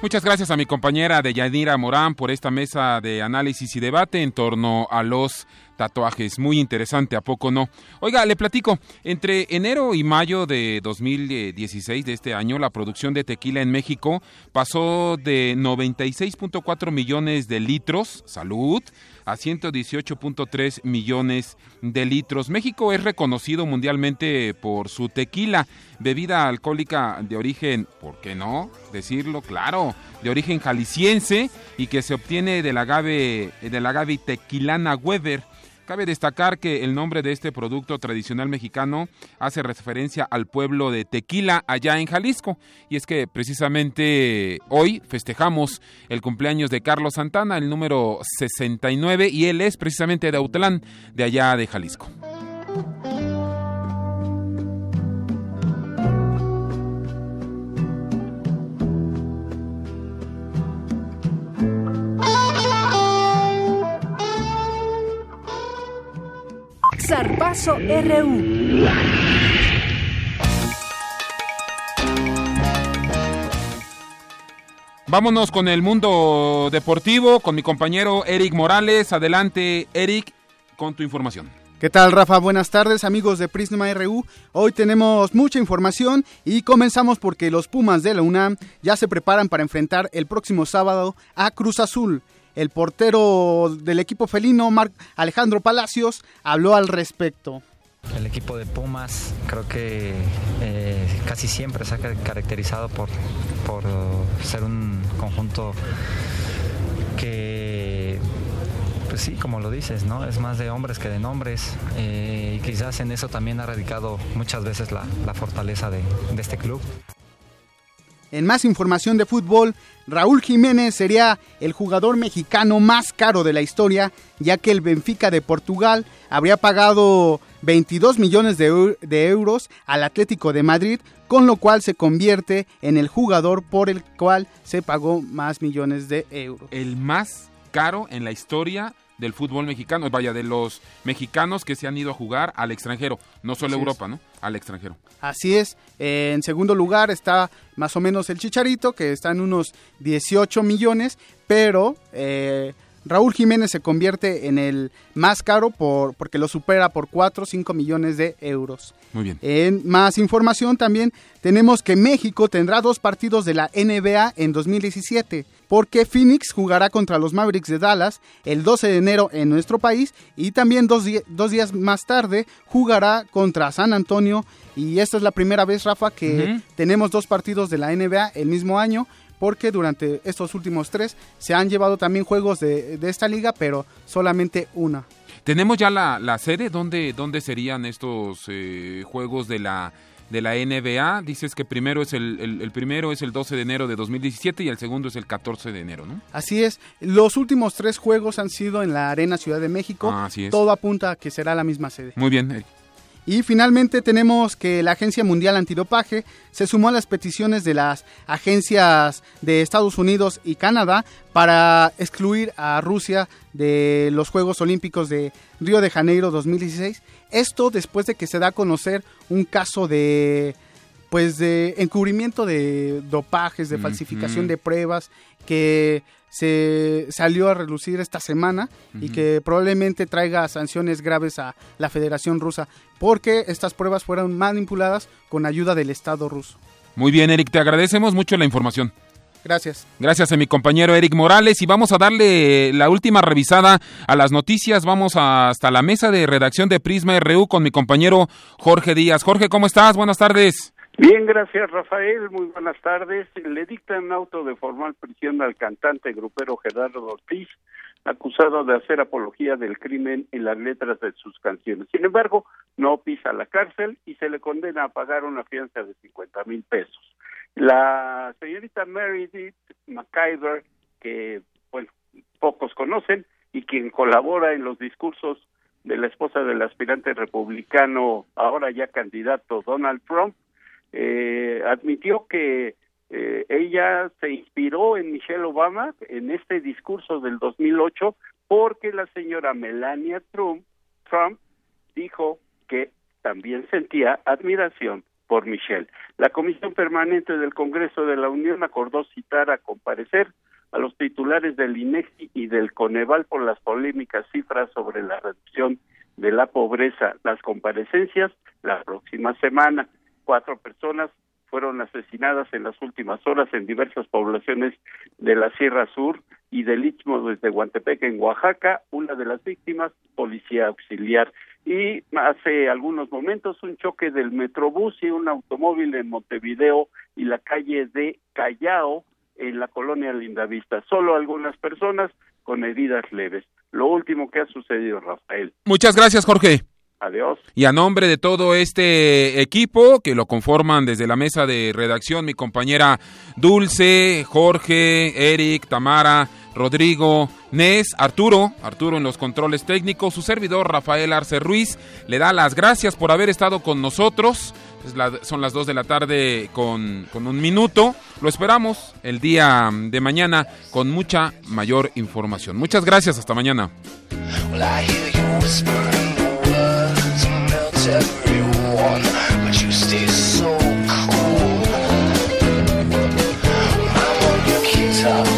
Muchas gracias a mi compañera Deyanira Morán por esta mesa de análisis y debate en torno a los tatuajes. Muy interesante, ¿a poco no? Oiga, le platico, entre enero y mayo de 2016 de este año, la producción de tequila en México pasó de 96.4 millones de litros, salud, a 118.3 millones de litros. México es reconocido mundialmente por su tequila, bebida alcohólica de origen, ¿por qué no? Decirlo, claro, de origen jalisciense y que se obtiene del agave, del agave tequilana Weber Cabe destacar que el nombre de este producto tradicional mexicano hace referencia al pueblo de Tequila, allá en Jalisco. Y es que precisamente hoy festejamos el cumpleaños de Carlos Santana, el número 69, y él es precisamente de Autlán, de allá de Jalisco. Zarpazo RU. Vámonos con el mundo deportivo, con mi compañero Eric Morales. Adelante, Eric, con tu información. ¿Qué tal, Rafa? Buenas tardes, amigos de Prisma RU. Hoy tenemos mucha información y comenzamos porque los Pumas de la UNAM ya se preparan para enfrentar el próximo sábado a Cruz Azul. El portero del equipo felino, Marc Alejandro Palacios, habló al respecto. El equipo de Pumas creo que eh, casi siempre se ha caracterizado por, por ser un conjunto que pues sí, como lo dices, ¿no? Es más de hombres que de nombres. Eh, y quizás en eso también ha radicado muchas veces la, fortaleza de, de, este club. En más información de fútbol, Raúl Jiménez sería el jugador mexicano más caro de la historia, ya que el Benfica de Portugal habría pagado 22 millones de, euros al Atlético de Madrid, con lo cual se convierte en el jugador por el cual se pagó más millones de euros. El más caro en la historia del fútbol mexicano, vaya, de los mexicanos que se han ido a jugar al extranjero, no solo Europa, ¿no? Al extranjero. Así es. en segundo lugar está más o menos el Chicharito, que está en unos 18 millones, pero eh, Raúl Jiménez se convierte en el más caro por, porque lo supera por 4 o 5 millones de euros. Muy bien. En más información también tenemos que México tendrá dos partidos de la NBA en 2017, porque Phoenix jugará contra los Mavericks de Dallas el 12 de enero en nuestro país y también dos, dos días más tarde jugará contra San Antonio y esta es la primera vez, Rafa, que tenemos dos partidos de la NBA el mismo año porque durante estos últimos tres se han llevado también juegos de, esta liga, pero solamente una. ¿Tenemos ya la, sede? ¿Dónde, ¿Dónde serían estos eh, juegos de la, de la NBA? Dices que primero es el, el, primero es el 12 de enero de 2017 y el segundo es el 14 de enero, ¿no? Así es. Los últimos tres juegos han sido en la Arena Ciudad de México. Ah, así es. Todo apunta a que será la misma sede. Muy bien, y finalmente tenemos que la Agencia Mundial Antidopaje se sumó a las peticiones de las agencias de Estados Unidos y Canadá para excluir a Rusia de los Juegos Olímpicos de Río de Janeiro 2016. Esto después de que se da a conocer un caso de pues de encubrimiento de dopajes, de falsificación de pruebas que se salió a relucir esta semana y que probablemente traiga sanciones graves a la Federación Rusa porque estas pruebas fueron manipuladas con ayuda del Estado ruso. Muy bien, Eric, te agradecemos mucho la información. Gracias. Gracias a mi compañero Eric Morales y vamos a darle la última revisada a las noticias. Vamos hasta la mesa de redacción de Prisma RU con mi compañero Jorge Díaz. Jorge, ¿cómo estás? Buenas tardes. Bien, gracias Rafael, muy buenas tardes. Le dictan auto de formal prisión al cantante grupero Gerardo Ortiz, acusado de hacer apología del crimen en las letras de sus canciones. Sin embargo, no pisa la cárcel y se le condena a pagar una fianza de 50 mil pesos. La señorita Meredith McIver, que bueno, pocos conocen y quien colabora en los discursos de la esposa del aspirante republicano, ahora ya candidato Donald Trump, eh, admitió que eh, ella se inspiró en Michelle Obama en este discurso del 2008 porque la señora Melania Trump, Trump dijo que también sentía admiración por Michelle. La Comisión Permanente del Congreso de la Unión acordó citar a comparecer a los titulares del INEGI y del Coneval por las polémicas cifras sobre la reducción de la pobreza. Las comparecencias la próxima semana cuatro personas fueron asesinadas en las últimas horas en diversas poblaciones de la Sierra Sur y del Istmo desde Guantepec en Oaxaca, una de las víctimas, policía auxiliar. Y hace algunos momentos un choque del Metrobús y un automóvil en Montevideo y la calle de Callao en la colonia Lindavista. Solo algunas personas con heridas leves. Lo último que ha sucedido, Rafael. Muchas gracias, Jorge. Adiós. Y a nombre de todo este equipo que lo conforman desde la mesa de redacción, mi compañera Dulce, Jorge, Eric, Tamara, Rodrigo, Nes, Arturo, Arturo en los controles técnicos, su servidor Rafael Arce Ruiz, le da las gracias por haber estado con nosotros. son las dos de la tarde con, con un minuto. Lo esperamos el día de mañana con mucha mayor información. Muchas gracias, hasta mañana. Everyone, but you stay so cool. I'm on your guitar,